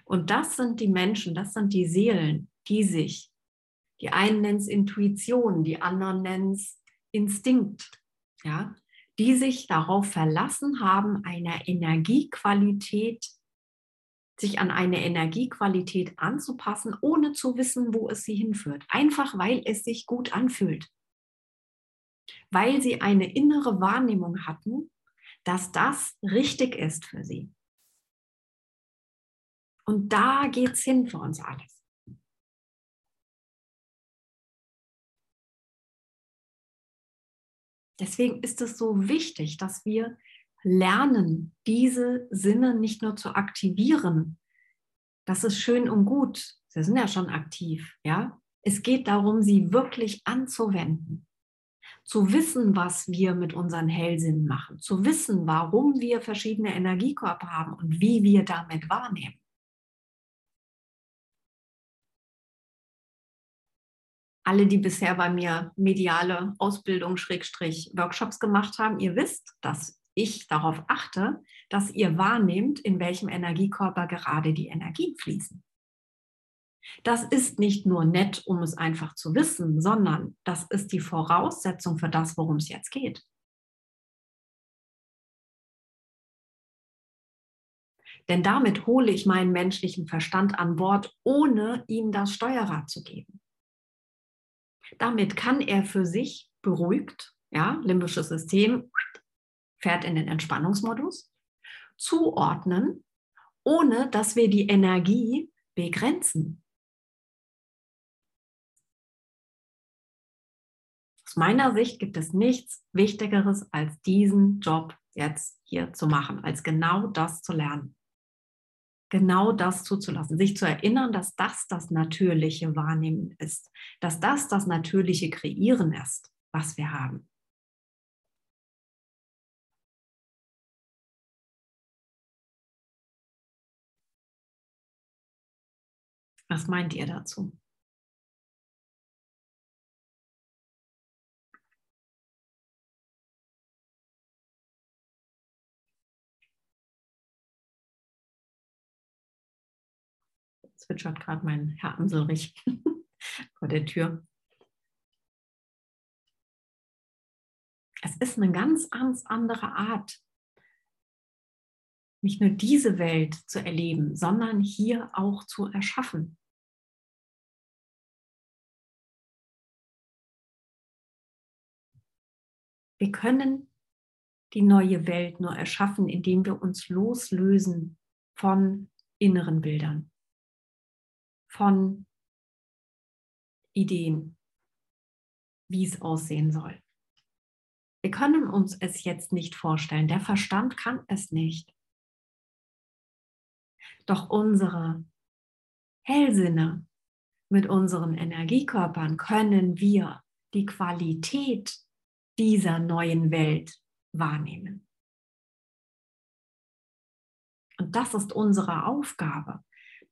Und das sind die Menschen, das sind die Seelen, die sich die einen nennen es Intuition, die anderen nennen es Instinkt, ja, die sich darauf verlassen haben, einer Energiequalität sich an eine Energiequalität anzupassen, ohne zu wissen, wo es sie hinführt. Einfach weil es sich gut anfühlt. Weil sie eine innere Wahrnehmung hatten, dass das richtig ist für sie. Und da geht es hin für uns alles. Deswegen ist es so wichtig, dass wir lernen, diese Sinne nicht nur zu aktivieren. Das ist schön und gut. Sie sind ja schon aktiv, ja. Es geht darum, sie wirklich anzuwenden. Zu wissen, was wir mit unseren Hellsinnen machen. Zu wissen, warum wir verschiedene Energiekörper haben und wie wir damit wahrnehmen. alle, die bisher bei mir mediale Ausbildung, Schrägstrich, Workshops gemacht haben, ihr wisst, dass ich darauf achte, dass ihr wahrnehmt, in welchem Energiekörper gerade die Energien fließen. Das ist nicht nur nett, um es einfach zu wissen, sondern das ist die Voraussetzung für das, worum es jetzt geht. Denn damit hole ich meinen menschlichen Verstand an Bord, ohne ihm das Steuerrad zu geben. Damit kann er für sich beruhigt, ja, limbisches System fährt in den Entspannungsmodus, zuordnen, ohne dass wir die Energie begrenzen. Aus meiner Sicht gibt es nichts Wichtigeres, als diesen Job jetzt hier zu machen, als genau das zu lernen genau das zuzulassen, sich zu erinnern, dass das das natürliche Wahrnehmen ist, dass das das natürliche Kreieren ist, was wir haben. Was meint ihr dazu? zwitschert gerade mein Herr Amselrich (laughs) vor der Tür. Es ist eine ganz, ganz andere Art, nicht nur diese Welt zu erleben, sondern hier auch zu erschaffen. Wir können die neue Welt nur erschaffen, indem wir uns loslösen von inneren Bildern von Ideen, wie es aussehen soll. Wir können uns es jetzt nicht vorstellen. Der Verstand kann es nicht. Doch unsere Hellsinne mit unseren Energiekörpern können wir die Qualität dieser neuen Welt wahrnehmen. Und das ist unsere Aufgabe,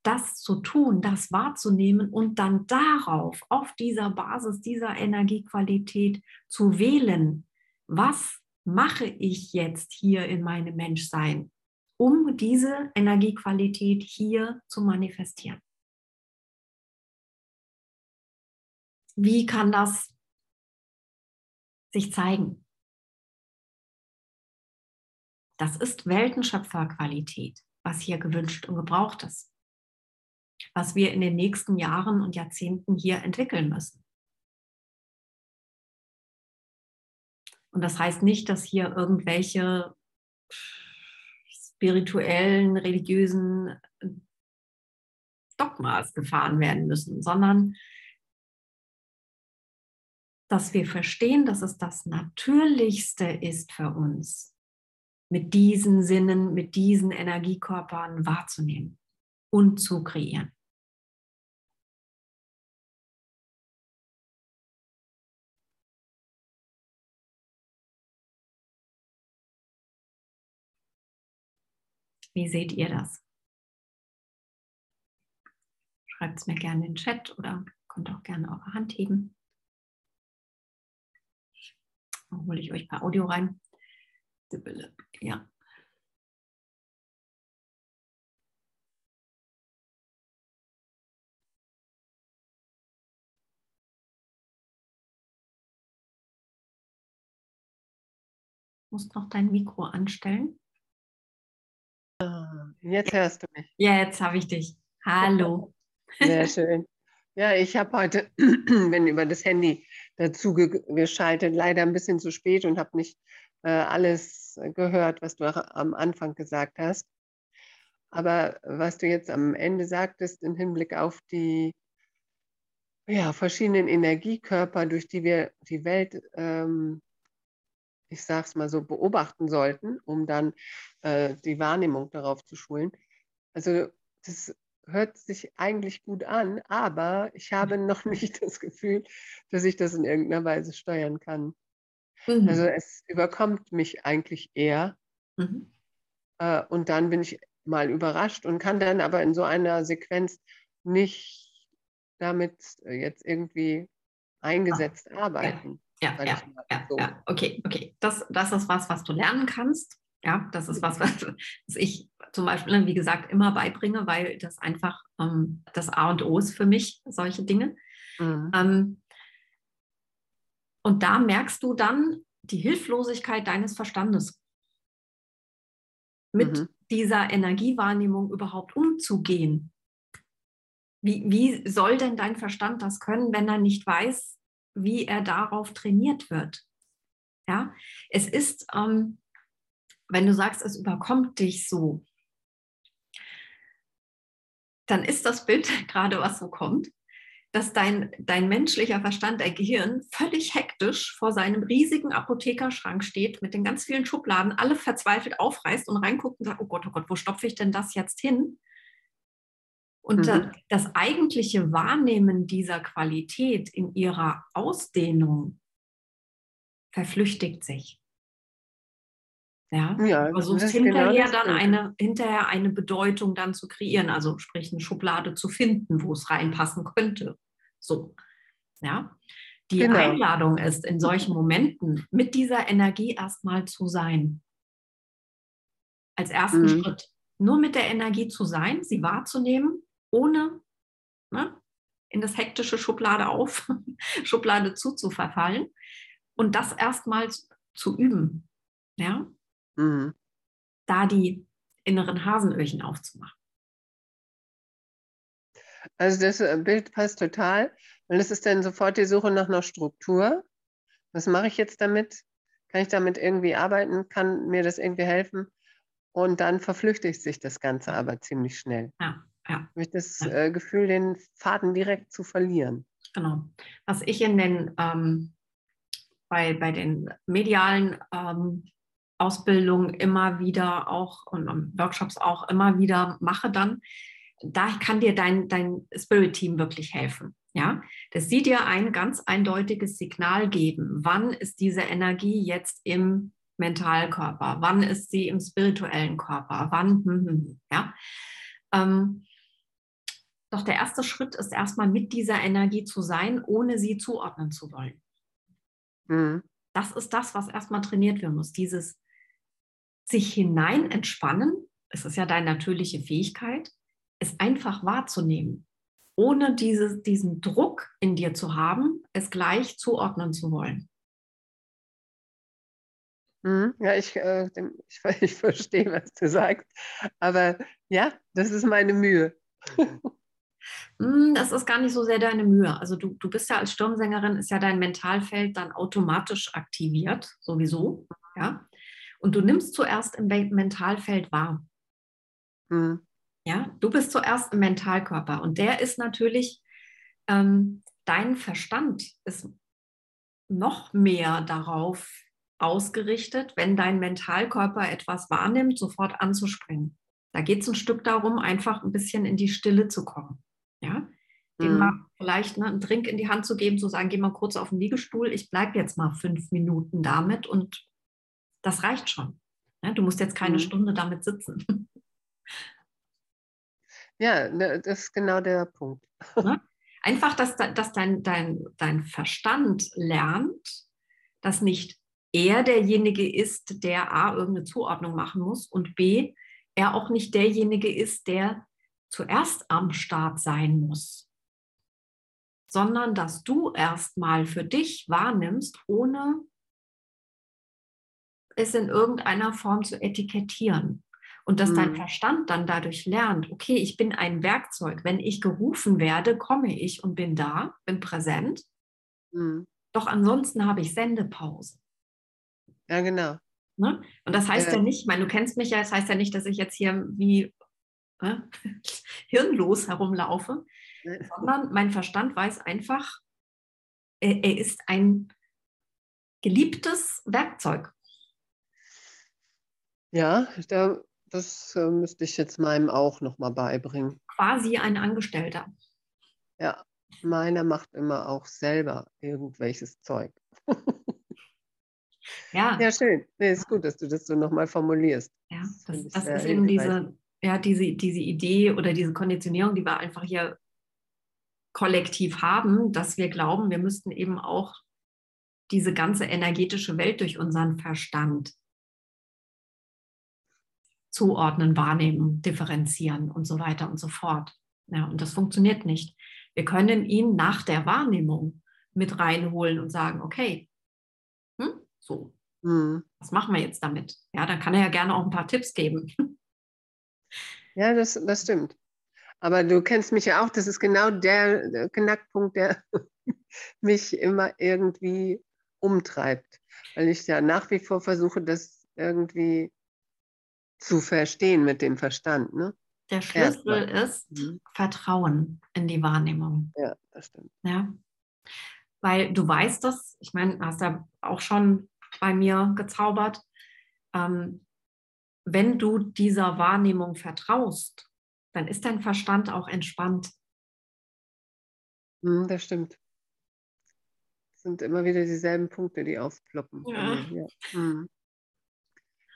das zu tun, das wahrzunehmen und dann darauf, auf dieser Basis dieser Energiequalität zu wählen, was mache ich jetzt hier in meinem Menschsein, um diese Energiequalität hier zu manifestieren. Wie kann das sich zeigen? Das ist Weltenschöpferqualität, was hier gewünscht und gebraucht ist was wir in den nächsten Jahren und Jahrzehnten hier entwickeln müssen. Und das heißt nicht, dass hier irgendwelche spirituellen, religiösen Dogmas gefahren werden müssen, sondern dass wir verstehen, dass es das Natürlichste ist für uns, mit diesen Sinnen, mit diesen Energiekörpern wahrzunehmen und zu kreieren. Wie seht ihr das? Schreibt es mir gerne in den Chat oder könnt auch gerne eure Hand heben. Dann hole ich euch per Audio rein. Ja. musst noch dein Mikro anstellen. Äh, Jetzt hörst du mich. Ja, jetzt habe ich dich. Hallo. Sehr schön. Ja, ich habe heute, (clears throat) bin über das Handy dazu ge geschaltet, leider ein bisschen zu spät und habe nicht äh, alles gehört, was du am Anfang gesagt hast. Aber was du jetzt am Ende sagtest im Hinblick auf die ja, verschiedenen Energiekörper, durch die wir die Welt, ähm, ich sage es mal so, beobachten sollten, um dann äh, die Wahrnehmung darauf zu schulen. Also das hört sich eigentlich gut an, aber ich habe noch (laughs) nicht das Gefühl, dass ich das in irgendeiner Weise steuern kann. Mhm. Also es überkommt mich eigentlich eher. Mhm. Äh, und dann bin ich mal überrascht und kann dann aber in so einer Sequenz nicht damit jetzt irgendwie eingesetzt ah, arbeiten. Ja, ja, ja, so. ja, okay, okay. Das, das ist was, was du lernen kannst. Ja, das ist was, was, ich zum Beispiel, wie gesagt, immer beibringe, weil das einfach ähm, das A und O ist für mich, solche Dinge. Mhm. Ähm, und da merkst du dann die Hilflosigkeit deines Verstandes, mit mhm. dieser Energiewahrnehmung überhaupt umzugehen. Wie, wie soll denn dein Verstand das können, wenn er nicht weiß, wie er darauf trainiert wird? Ja, es ist, ähm, wenn du sagst, es überkommt dich so, dann ist das Bild (laughs) gerade, was so kommt, dass dein, dein menschlicher Verstand, dein Gehirn völlig hektisch vor seinem riesigen Apothekerschrank steht, mit den ganz vielen Schubladen, alle verzweifelt aufreißt und reinguckt und sagt, oh Gott, oh Gott, wo stopfe ich denn das jetzt hin? Und mhm. das eigentliche Wahrnehmen dieser Qualität in ihrer Ausdehnung verflüchtigt sich. Ja, ja du versuchst hinterher genau dann eine, hinterher eine Bedeutung dann zu kreieren, also sprich eine Schublade zu finden, wo es reinpassen könnte. So, ja. Die genau. Einladung ist, in solchen Momenten mit dieser Energie erstmal zu sein. Als ersten mhm. Schritt. Nur mit der Energie zu sein, sie wahrzunehmen, ohne ne, in das hektische Schublade auf, (laughs) Schublade zu zu verfallen und das erstmal zu üben. Ja, mhm. da die inneren Hasenöhrchen aufzumachen. Also das äh, Bild passt total, weil es ist dann sofort die Suche nach einer Struktur. Was mache ich jetzt damit? Kann ich damit irgendwie arbeiten? Kann mir das irgendwie helfen? Und dann verflüchtigt sich das Ganze aber ziemlich schnell. Ja, ja. Mit das ja. Äh, Gefühl, den Faden direkt zu verlieren. Genau. Was ich in den ähm, bei, bei den medialen ähm, Ausbildung immer wieder auch und Workshops auch immer wieder mache dann, da kann dir dein, dein Spirit-Team wirklich helfen. Ja, dass sie dir ein ganz eindeutiges Signal geben. Wann ist diese Energie jetzt im Mentalkörper? Wann ist sie im spirituellen Körper? Wann? Hm, hm, hm, ja. Ähm, doch der erste Schritt ist erstmal mit dieser Energie zu sein, ohne sie zuordnen zu wollen. Mhm. Das ist das, was erstmal trainiert werden muss. Dieses sich hinein entspannen, es ist ja deine natürliche Fähigkeit, es einfach wahrzunehmen, ohne diese, diesen Druck in dir zu haben, es gleich zuordnen zu wollen. Mhm. Ja, ich, äh, ich, ich verstehe, was du sagst. Aber ja, das ist meine Mühe. Hm, das ist gar nicht so sehr deine Mühe. Also du, du bist ja als Sturmsängerin, ist ja dein Mentalfeld dann automatisch aktiviert, sowieso. Ja? Und du nimmst zuerst im Mentalfeld wahr. Mhm. Ja, du bist zuerst im Mentalkörper und der ist natürlich, ähm, dein Verstand ist noch mehr darauf ausgerichtet, wenn dein Mentalkörper etwas wahrnimmt, sofort anzuspringen. Da geht es ein Stück darum, einfach ein bisschen in die Stille zu kommen. Ja, dem mhm. mal vielleicht ne, einen Drink in die Hand zu geben, zu sagen, geh mal kurz auf den Liegestuhl, ich bleibe jetzt mal fünf Minuten damit und das reicht schon. Du musst jetzt keine mhm. Stunde damit sitzen. Ja, ne, das ist genau der Punkt. Ne? Einfach, dass, dass dein, dein, dein Verstand lernt, dass nicht er derjenige ist, der A, irgendeine Zuordnung machen muss und B, er auch nicht derjenige ist, der zuerst am Start sein muss, sondern dass du erstmal für dich wahrnimmst, ohne es in irgendeiner Form zu etikettieren. Und dass dein Mhm. Verstand dann dadurch lernt, okay, ich bin ein Werkzeug. Wenn ich gerufen werde, komme ich und bin da, bin präsent. Mhm. Doch ansonsten habe ich Sendepause. Ja, genau. Ne? Und das heißt ja. Ja. nicht, ich meine, du kennst mich ja, das heißt ja nicht, dass ich jetzt hier wie ne, (laughs) hirnlos herumlaufe, Ne? sondern mein Verstand weiß einfach, er, er ist ein geliebtes Werkzeug. Ja, da, das äh, müsste ich jetzt meinem auch nochmal beibringen. Quasi ein Angestellter. Ja, meiner macht immer auch selber irgendwelches Zeug. (laughs) Ja, Ja, schön. Nee, ist gut, dass du das so nochmal formulierst. ja Das das, das ist eben diese, ja, diese, diese Idee oder diese Konditionierung, die wir einfach hier kollektiv haben, dass wir glauben, wir müssten eben auch diese ganze energetische Welt durch unseren Verstand zuordnen, wahrnehmen, differenzieren und so weiter und so fort. Ja, und das funktioniert nicht. Wir können ihn nach der Wahrnehmung mit reinholen und sagen, okay, hm, so, Mhm. was machen wir jetzt damit? Ja, dann kann er ja gerne auch ein paar Tipps geben. (laughs) Ja, das, das stimmt. Aber du kennst mich ja auch, das ist genau der, der Knackpunkt, der (laughs) mich immer irgendwie umtreibt. Weil ich ja nach wie vor versuche, das irgendwie zu verstehen mit dem Verstand. Ne? Der Schlüssel Erstmal. ist Mhm. Vertrauen in die Wahrnehmung. Ja, das stimmt. Ja. Weil du weißt das, ich meine, du hast ja auch schon bei mir gezaubert, ähm, wenn du dieser Wahrnehmung vertraust, dann ist dein Verstand auch entspannt. Mhm, das stimmt. Es sind immer wieder dieselben Punkte, die aufploppen. Ja. Ja, Mhm.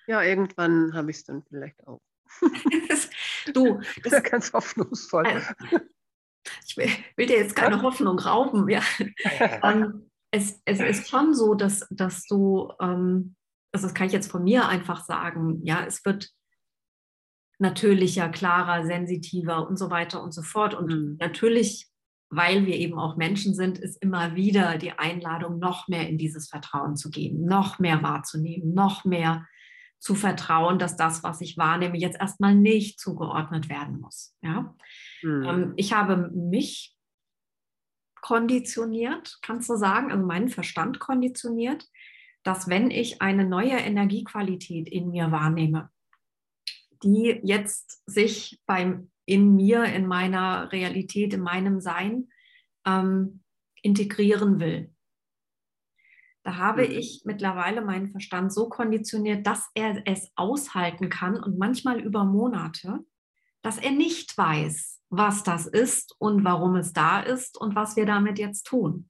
Ja irgendwann habe ich es dann vielleicht auch. (laughs) du, (laughs) das, ja ganz hoffnungsvoll. Also, ich will, will dir jetzt keine Hoffnung rauben. Ja. Ähm, es, es ist schon so, dass, dass du, ähm, also das kann ich jetzt von mir einfach sagen, ja, es wird natürlicher, klarer, sensitiver und so weiter und so fort. Und Mhm. natürlich, weil wir eben auch Menschen sind, ist immer wieder die Einladung, noch mehr in dieses Vertrauen zu gehen, noch mehr wahrzunehmen, noch mehr zu vertrauen, dass das, was ich wahrnehme, jetzt erstmal nicht zugeordnet werden muss. Ja? Mhm. Ich habe mich konditioniert, kannst du sagen, also meinen Verstand konditioniert, dass wenn ich eine neue Energiequalität in mir wahrnehme, die jetzt sich beim in mir, in meiner Realität, in meinem Sein ähm, integrieren will. Da habe Mhm. ich mittlerweile meinen Verstand so konditioniert, dass er es aushalten kann und manchmal über Monate, dass er nicht weiß, was das ist und warum es da ist und was wir damit jetzt tun.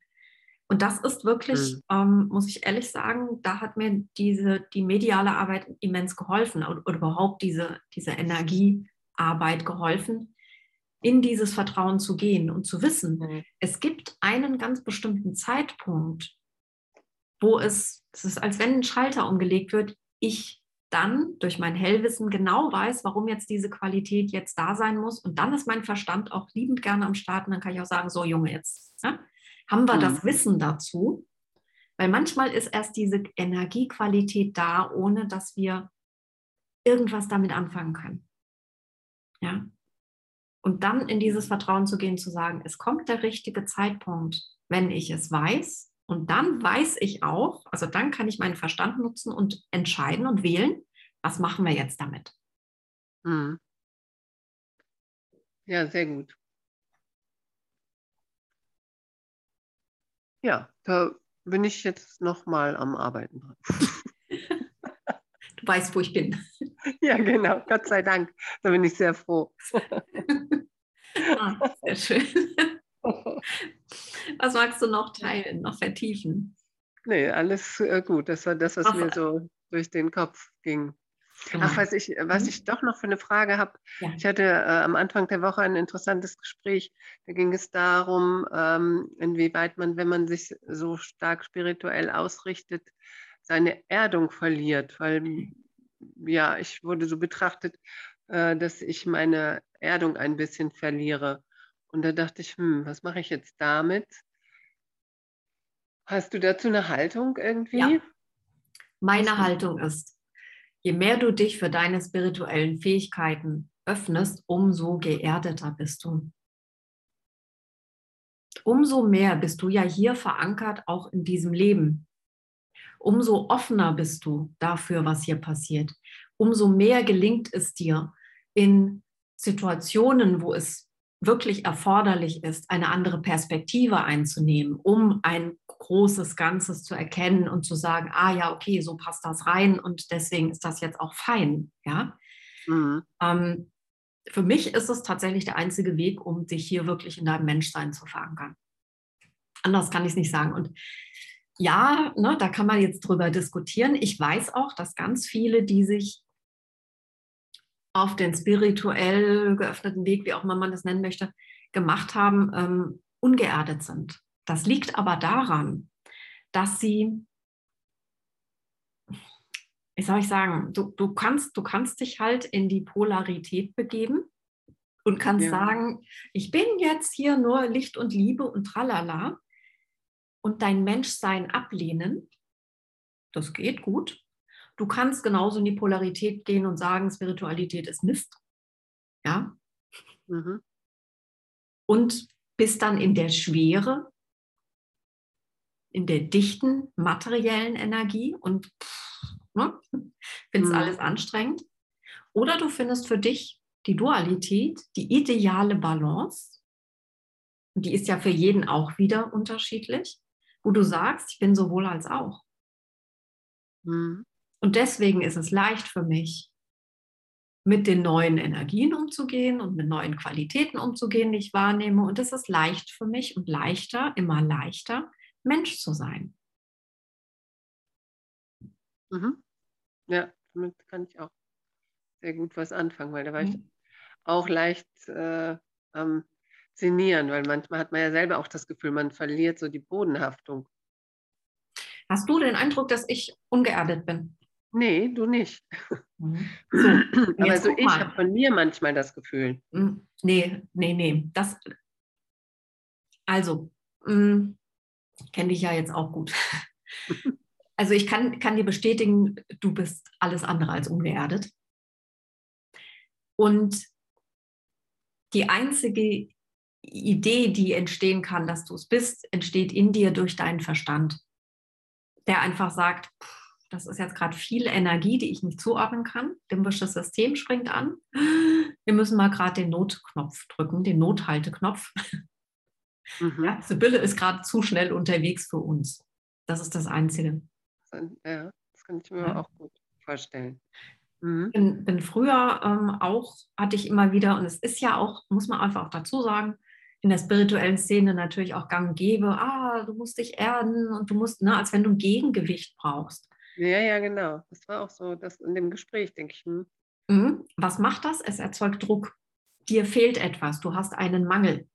Und das ist wirklich, ähm, muss ich ehrlich sagen, da hat mir diese, die mediale Arbeit immens geholfen oder, oder überhaupt diese, diese Energiearbeit geholfen, in dieses Vertrauen zu gehen und zu wissen, Mhm. es gibt einen ganz bestimmten Zeitpunkt, wo es, es ist, als wenn ein Schalter umgelegt wird, ich dann durch mein Hellwissen genau weiß, warum jetzt diese Qualität jetzt da sein muss. Und dann ist mein Verstand auch liebend gerne am Start. Und dann kann ich auch sagen, so Junge, jetzt ne, haben wir Mhm. das Wissen dazu. Weil manchmal ist erst diese Energiequalität da, ohne dass wir irgendwas damit anfangen können. Ja. Und dann in dieses Vertrauen zu gehen, zu sagen, es kommt der richtige Zeitpunkt, wenn ich es weiß. Und dann weiß ich auch, also dann kann ich meinen Verstand nutzen und entscheiden und wählen, was machen wir jetzt damit. Mhm. Ja, sehr gut. Ja, da bin ich jetzt nochmal am Arbeiten dran. (laughs) Du weißt, wo ich bin. Ja, genau, Gott sei Dank. Da bin ich sehr froh. (laughs) Ah, sehr schön. (laughs) Was magst du noch teilen, noch vertiefen? Nee, alles äh, gut. Das war das, was Ach, mir so durch den Kopf ging. Genau. Ach, was ich, was Mhm. ich doch noch für eine Frage habe. Ja. Ich hatte äh, am Anfang der Woche ein interessantes Gespräch. Da ging es darum, ähm, inwieweit man, wenn man sich so stark spirituell ausrichtet, seine Erdung verliert. Weil, ja, ich wurde so betrachtet, äh, dass ich meine Erdung ein bisschen verliere. Und da dachte ich, hm, was mache ich jetzt damit? Hast du dazu eine Haltung irgendwie? Ja. Meine Haltung ist, Je mehr du dich für deine spirituellen Fähigkeiten öffnest, umso geerdeter bist du. Umso mehr bist du ja hier verankert, auch in diesem Leben. Umso offener bist du dafür, was hier passiert. Umso mehr gelingt es dir in Situationen, wo es wirklich erforderlich ist, eine andere Perspektive einzunehmen, um ein großes Ganzes zu erkennen und zu sagen, ah ja, okay, so passt das rein und deswegen ist das jetzt auch fein. Ja. Mhm. Ähm, für mich ist es tatsächlich der einzige Weg, um dich hier wirklich in deinem Menschsein zu verankern. Anders kann ich es nicht sagen. Und ja, ne, da kann man jetzt drüber diskutieren. Ich weiß auch, dass ganz viele, die sich auf den spirituell geöffneten Weg, wie auch immer man das nennen möchte, gemacht haben, ähm, ungeerdet sind. Das liegt aber daran, dass sie, wie soll ich sagen, du, du, kannst, du kannst dich halt in die Polarität begeben und kannst ja. sagen, ich bin jetzt hier nur Licht und Liebe und tralala und dein Menschsein ablehnen. Das geht gut. Du kannst genauso in die Polarität gehen und sagen, Spiritualität ist Mist. Ja. Mhm. Und bist dann in der Schwere, in der dichten materiellen Energie und ne, findest mhm. alles anstrengend. Oder du findest für dich die Dualität, die ideale Balance. Die ist ja für jeden auch wieder unterschiedlich, wo du sagst, ich bin sowohl als auch. Mhm. Und deswegen ist es leicht für mich, mit den neuen Energien umzugehen und mit neuen Qualitäten umzugehen, die ich wahrnehme. Und es ist leicht für mich und leichter, immer leichter, Mensch zu sein. Mhm. Ja, damit kann ich auch sehr gut was anfangen, weil da war mhm. ich auch leicht äh, am Sinnieren, weil manchmal hat man ja selber auch das Gefühl, man verliert so die Bodenhaftung. Hast du den Eindruck, dass ich ungeerdet bin? Nee, du nicht. Mhm. So, (clears throat) Aber so ich habe von mir manchmal das Gefühl. Mhm. Nee, nee, nee. Das, also, mm, kenne dich ja jetzt auch gut. (laughs) Also ich kann, kann dir bestätigen, du bist alles andere als ungeerdet. Und die einzige Idee, die entstehen kann, dass du es bist, entsteht in dir durch deinen Verstand, der einfach sagt, pff, das ist jetzt gerade viel Energie, die ich nicht zuordnen kann. Limbisches System springt an. Wir müssen mal gerade den Notknopf drücken, den Nothalteknopf. Mhm. Ja, Sibylle ist gerade zu schnell unterwegs für uns. Das ist das Einzige. Ja, das kann ich mir ja. auch gut vorstellen. Mhm. Bin, bin, früher ähm, auch, hatte ich immer wieder, und es ist ja auch, muss man einfach auch dazu sagen, in der spirituellen Szene natürlich auch gang und gäbe, ah, du musst dich erden und du musst, ne, als wenn du ein Gegengewicht brauchst. Ja, ja, genau. Das war auch so das in dem Gespräch, denke ich. Hm. Mhm. Was macht das? Es erzeugt Druck. Dir fehlt etwas, du hast einen Mangel.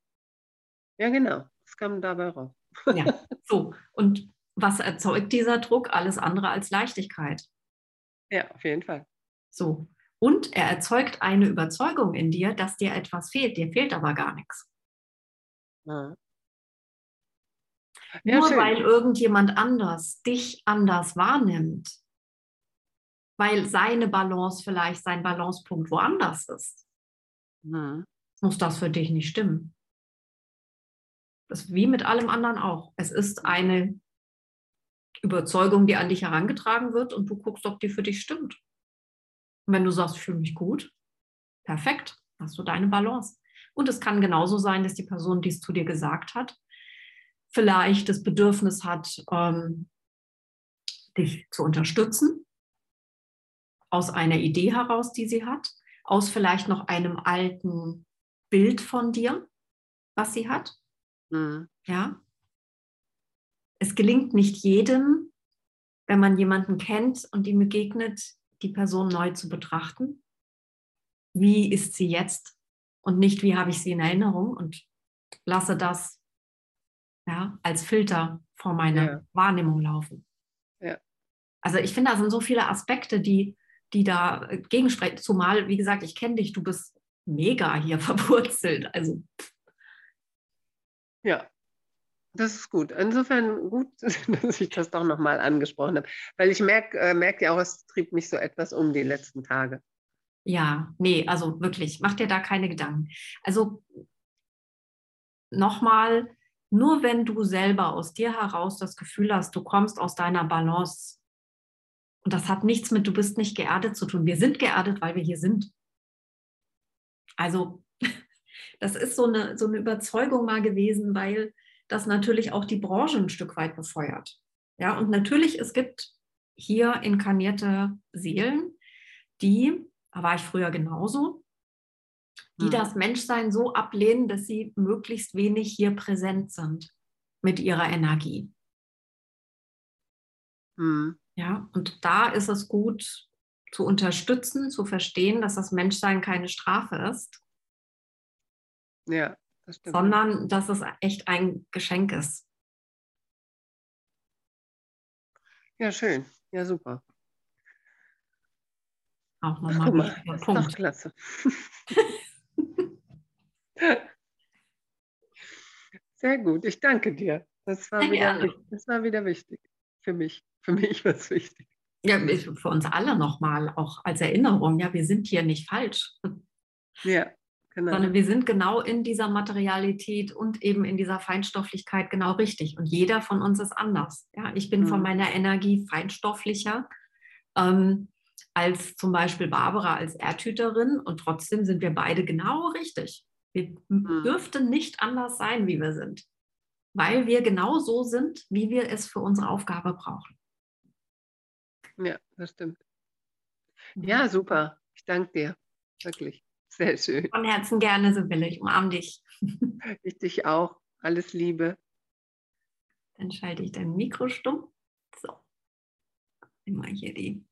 Ja, genau. Das kam dabei raus. ja, so. Und was erzeugt dieser Druck? Alles andere als Leichtigkeit. Ja, auf jeden Fall. So. Und er erzeugt eine Überzeugung in dir, dass dir etwas fehlt. Dir fehlt aber gar nichts. Ja. Ja, Nur schön. weil irgendjemand anders dich anders wahrnimmt, weil seine Balance vielleicht sein Balancepunkt woanders ist, mhm. muss das für dich nicht stimmen. Das ist wie mit allem anderen auch. Es ist eine Überzeugung, die an dich herangetragen wird und du guckst, ob die für dich stimmt. Und wenn du sagst, ich fühle mich gut, perfekt, hast du deine Balance. Und es kann genauso sein, dass die Person, die es zu dir gesagt hat, vielleicht das Bedürfnis hat, ähm, dich zu unterstützen, aus einer Idee heraus, die sie hat, aus vielleicht noch einem alten Bild von dir, was sie hat. Mhm. Ja. Es gelingt nicht jedem, wenn man jemanden kennt und ihm begegnet, die Person neu zu betrachten. Wie ist sie jetzt und nicht, wie habe ich sie in Erinnerung und lasse das ja, als Filter vor meiner ja. Wahrnehmung laufen. Ja. Also ich finde, da sind so viele Aspekte, die, die da äh, gegensprechen. Zumal, wie gesagt, ich kenne dich, du bist mega hier (laughs) verwurzelt. Also. Ja. das ist gut. Insofern gut, (laughs) dass ich das doch nochmal angesprochen habe. Weil ich merke äh, merk ja auch, es trieb mich so etwas um die letzten Tage. Ja, nee, also wirklich, mach dir da keine Gedanken. Also nochmal, nur wenn du selber aus dir heraus das Gefühl hast, du kommst aus deiner Balance, und das hat nichts mit, du bist nicht geerdet zu tun. Wir sind geerdet, weil wir hier sind. Also, (laughs) das ist so eine, so eine Überzeugung mal gewesen, weil das natürlich auch die Branche ein Stück weit befeuert. Ja, und natürlich, es gibt hier inkarnierte Seelen, die, da war ich früher genauso, die hm. das Menschsein so ablehnen, dass sie möglichst wenig hier präsent sind mit ihrer Energie. Hm. Ja, und da ist es gut zu unterstützen, zu verstehen, dass das Menschsein keine Strafe ist. Ja, das stimmt. Sondern dass es echt ein Geschenk ist. Ja, schön. Ja, super. Auch nochmal ein Punkt. Klasse. (laughs) Sehr gut, ich danke dir. Das war, wieder, das war wieder wichtig für mich. Für mich war es wichtig. Ja, für uns alle nochmal, auch als Erinnerung. Ja, wir sind hier nicht falsch. Ja, genau. Sondern wir sind genau in dieser Materialität und eben in dieser Feinstofflichkeit genau richtig. Und jeder von uns ist anders. Ja, ich bin mhm. von meiner Energie feinstofflicher. Ähm, als zum Beispiel Barbara als Erdhüterin und trotzdem sind wir beide genau richtig. Wir mhm. dürften nicht anders sein, wie wir sind, weil wir genau so sind, wie wir es für unsere Aufgabe brauchen. Ja, das stimmt. Ja, mhm. super. Ich danke dir. Wirklich. Sehr schön. Von Herzen gerne, Sibylle. Ich umarme dich. (laughs) Ich dich auch. Alles Liebe. Dann schalte ich dein Mikro stumm. So. Immer hier die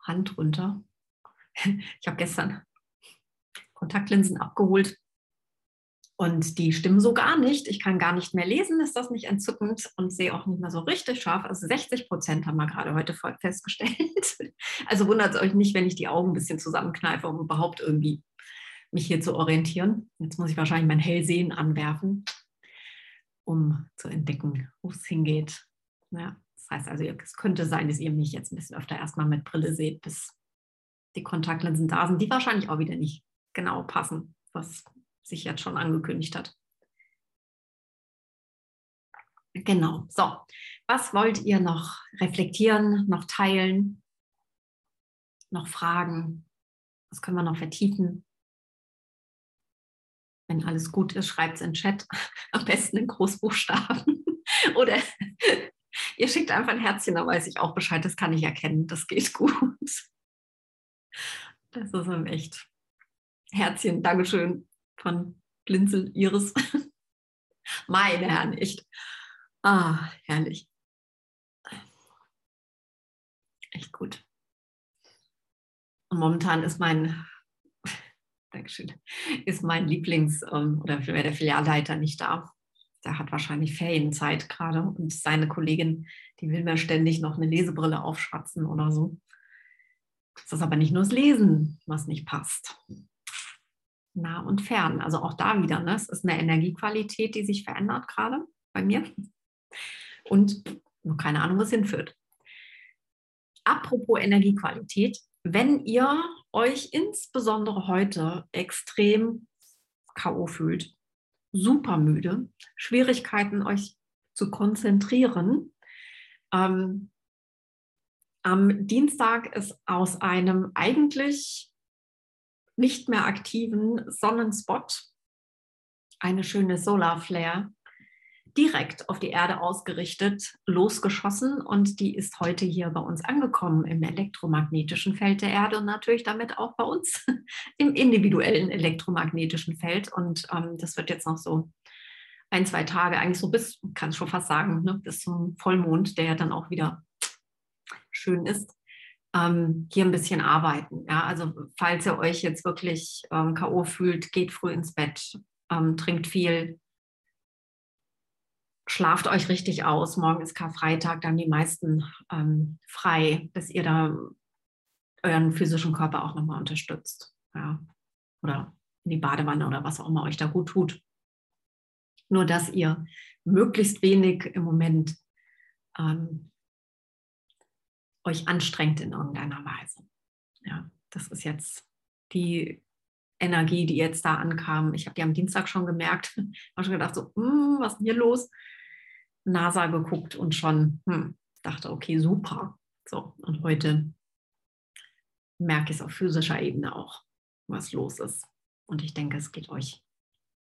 Hand runter. (laughs) Ich habe gestern Kontaktlinsen abgeholt und die stimmen so gar nicht. Ich kann gar nicht mehr lesen, ist das nicht entzückend und sehe auch nicht mehr so richtig scharf. Also 60 Prozent haben wir gerade heute festgestellt. (laughs) Also wundert es euch nicht, wenn ich die Augen ein bisschen zusammenkneife, um überhaupt irgendwie mich hier zu orientieren. Jetzt muss ich wahrscheinlich mein Hellsehen anwerfen, um zu entdecken, wo es hingeht. Ja, das heißt also, es könnte sein, dass ihr mich jetzt ein bisschen öfter erstmal mit Brille seht, bis die Kontaktlinsen da sind, die wahrscheinlich auch wieder nicht genau passen, was sich jetzt schon angekündigt hat. Genau. So, was wollt ihr noch reflektieren, noch teilen, noch fragen? Was können wir noch vertiefen? Wenn alles gut ist, schreibt es in den Chat, (laughs) am besten in Großbuchstaben. (laughs) Oder (laughs) ihr schickt einfach ein Herzchen, da weiß ich auch Bescheid, das kann ich erkennen, das geht gut. Das ist echt Herzchen, Dankeschön von Blinzel Iris. (laughs) Meine Herren, echt. Ah, herrlich. Echt gut. Und momentan ist mein, (laughs) Dankeschön, ist mein Lieblings- ähm, oder der Filialleiter nicht da. Der hat wahrscheinlich Ferienzeit gerade und seine Kollegin, die will mir ständig noch eine Lesebrille aufschwatzen oder so. Das ist aber nicht nur das Lesen, was nicht passt nah und fern. Also auch da wieder, ne? es ist eine Energiequalität, die sich verändert gerade bei mir. Und noch keine Ahnung, was hinführt. Apropos Energiequalität, wenn ihr euch insbesondere heute extrem K.O. fühlt, super müde, Schwierigkeiten, euch zu konzentrieren, ähm, am Dienstag ist aus einem eigentlich nicht mehr aktiven Sonnenspot, eine schöne Solarflare, direkt auf die Erde ausgerichtet, losgeschossen und die ist heute hier bei uns angekommen im elektromagnetischen Feld der Erde und natürlich damit auch bei uns (laughs) im individuellen elektromagnetischen Feld. Und ähm, das wird jetzt noch so ein, zwei Tage, eigentlich so bis, kann ich schon fast sagen, ne, bis zum Vollmond, der ja dann auch wieder schön ist, ähm, hier ein bisschen arbeiten. Ja? Also falls ihr euch jetzt wirklich ähm, KO fühlt, geht früh ins Bett, ähm, trinkt viel, schlaft euch richtig aus. Morgen ist Karfreitag, dann die meisten ähm, frei, dass ihr da euren physischen Körper auch nochmal unterstützt. Ja? Oder in die Badewanne oder was auch immer euch da gut tut. Nur dass ihr möglichst wenig im Moment ähm, euch anstrengt in irgendeiner Weise. Ja, das ist jetzt die Energie, die jetzt da ankam. Ich habe die am Dienstag schon gemerkt. (laughs) Ich habe schon gedacht, so, hm, was ist denn hier los? NASA geguckt und schon hm, dachte, okay, super. So, und heute merke ich es auf physischer Ebene auch, was los ist. Und ich denke, es geht euch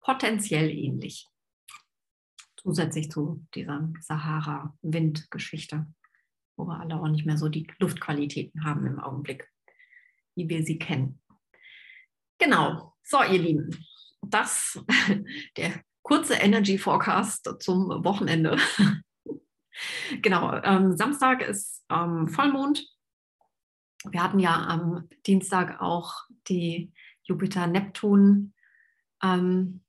potenziell ähnlich. Zusätzlich zu dieser Sahara-Wind-Geschichte, wo wir alle auch nicht mehr so die Luftqualitäten haben im Augenblick, wie wir sie kennen. Genau. So, ihr Lieben, das (laughs) der kurze Energy Forecast zum Wochenende. (laughs) genau. Ähm, Samstag ist ähm, Vollmond. Wir hatten ja am Dienstag auch die Jupiter-Neptun ähm,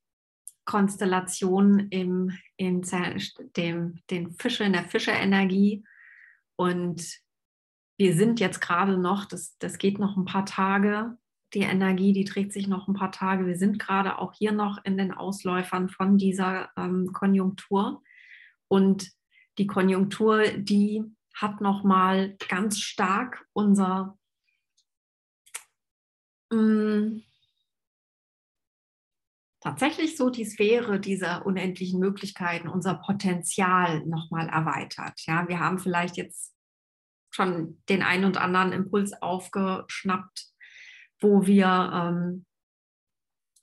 Konstellation im, in den Fische, in der Fische-Energie. Und wir sind jetzt gerade noch, das, das geht noch ein paar Tage, die Energie, die trägt sich noch ein paar Tage. Wir sind gerade auch hier noch in den Ausläufern von dieser ähm, Konjunktur. Und die Konjunktur, die hat noch mal ganz stark unser mh, mm, tatsächlich so die Sphäre dieser unendlichen Möglichkeiten, unser Potenzial noch mal erweitert. Ja, wir haben vielleicht jetzt schon den einen und anderen Impuls aufgeschnappt, wo wir ähm,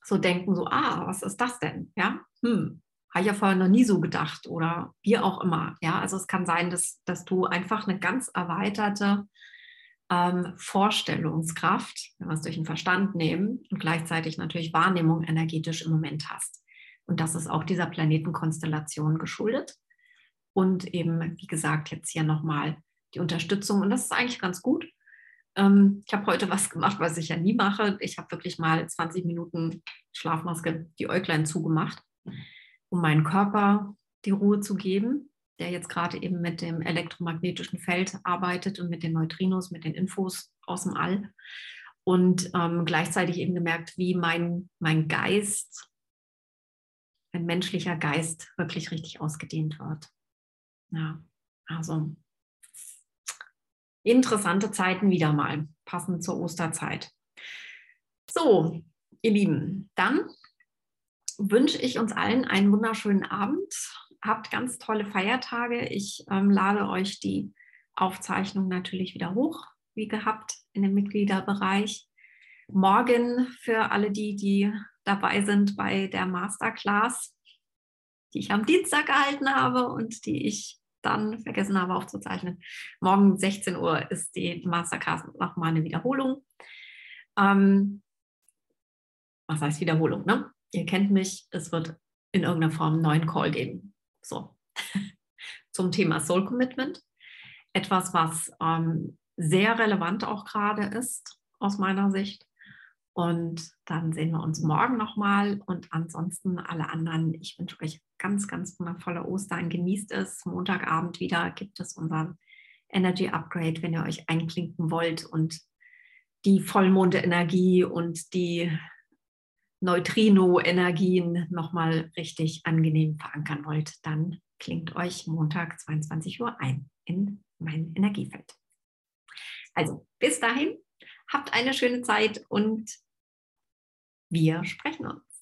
so denken, so, ah, was ist das denn? Ja, hm, habe ich ja vorher noch nie so gedacht oder wie auch immer. Ja, also es kann sein, dass, dass du einfach eine ganz erweiterte ähm, Vorstellungskraft, wenn wir es durch den Verstand nehmen und gleichzeitig natürlich Wahrnehmung energetisch im Moment hast. Und das ist auch dieser Planetenkonstellation geschuldet. Und eben, wie gesagt, jetzt hier nochmal die Unterstützung. Und das ist eigentlich ganz gut, ähm, ich habe heute was gemacht, was ich ja nie mache. Ich habe wirklich mal 20 Minuten Schlafmaske, die Äuglein zugemacht, um meinen Körper die Ruhe zu geben, der jetzt gerade eben mit dem elektromagnetischen Feld arbeitet und mit den Neutrinos, mit den Infos aus dem All. Und ähm, gleichzeitig eben gemerkt, wie mein, mein Geist, mein menschlicher Geist wirklich richtig ausgedehnt wird. Ja, also interessante Zeiten wieder mal, passend zur Osterzeit. So, ihr Lieben, dann wünsche ich uns allen einen wunderschönen Abend. Habt ganz tolle Feiertage. Ich ähm, lade euch die Aufzeichnung natürlich wieder hoch, wie gehabt, in dem Mitgliederbereich. Morgen für alle die, die dabei sind bei der Masterclass, die ich am Dienstag gehalten habe und die ich dann vergessen habe aufzuzeichnen. Morgen 16 Uhr ist die Masterclass nochmal eine Wiederholung. Ähm, was heißt Wiederholung? Ne? Ihr kennt mich, es wird in irgendeiner Form einen neuen Call geben. So, (laughs) zum Thema Soul Commitment. Etwas, was ähm, sehr relevant auch gerade ist aus meiner Sicht. Und dann sehen wir uns morgen nochmal. Und ansonsten alle anderen, ich wünsche euch ganz, ganz wundervolle Ostern. Genießt es. Montagabend wieder gibt es unser Energy Upgrade, wenn ihr euch einklinken wollt und die Vollmonde-Energie und die Neutrino-Energien nochmal richtig angenehm verankern wollt, dann klingt euch Montag 22 Uhr ein in mein Energiefeld. Also bis dahin, habt eine schöne Zeit und wir sprechen uns.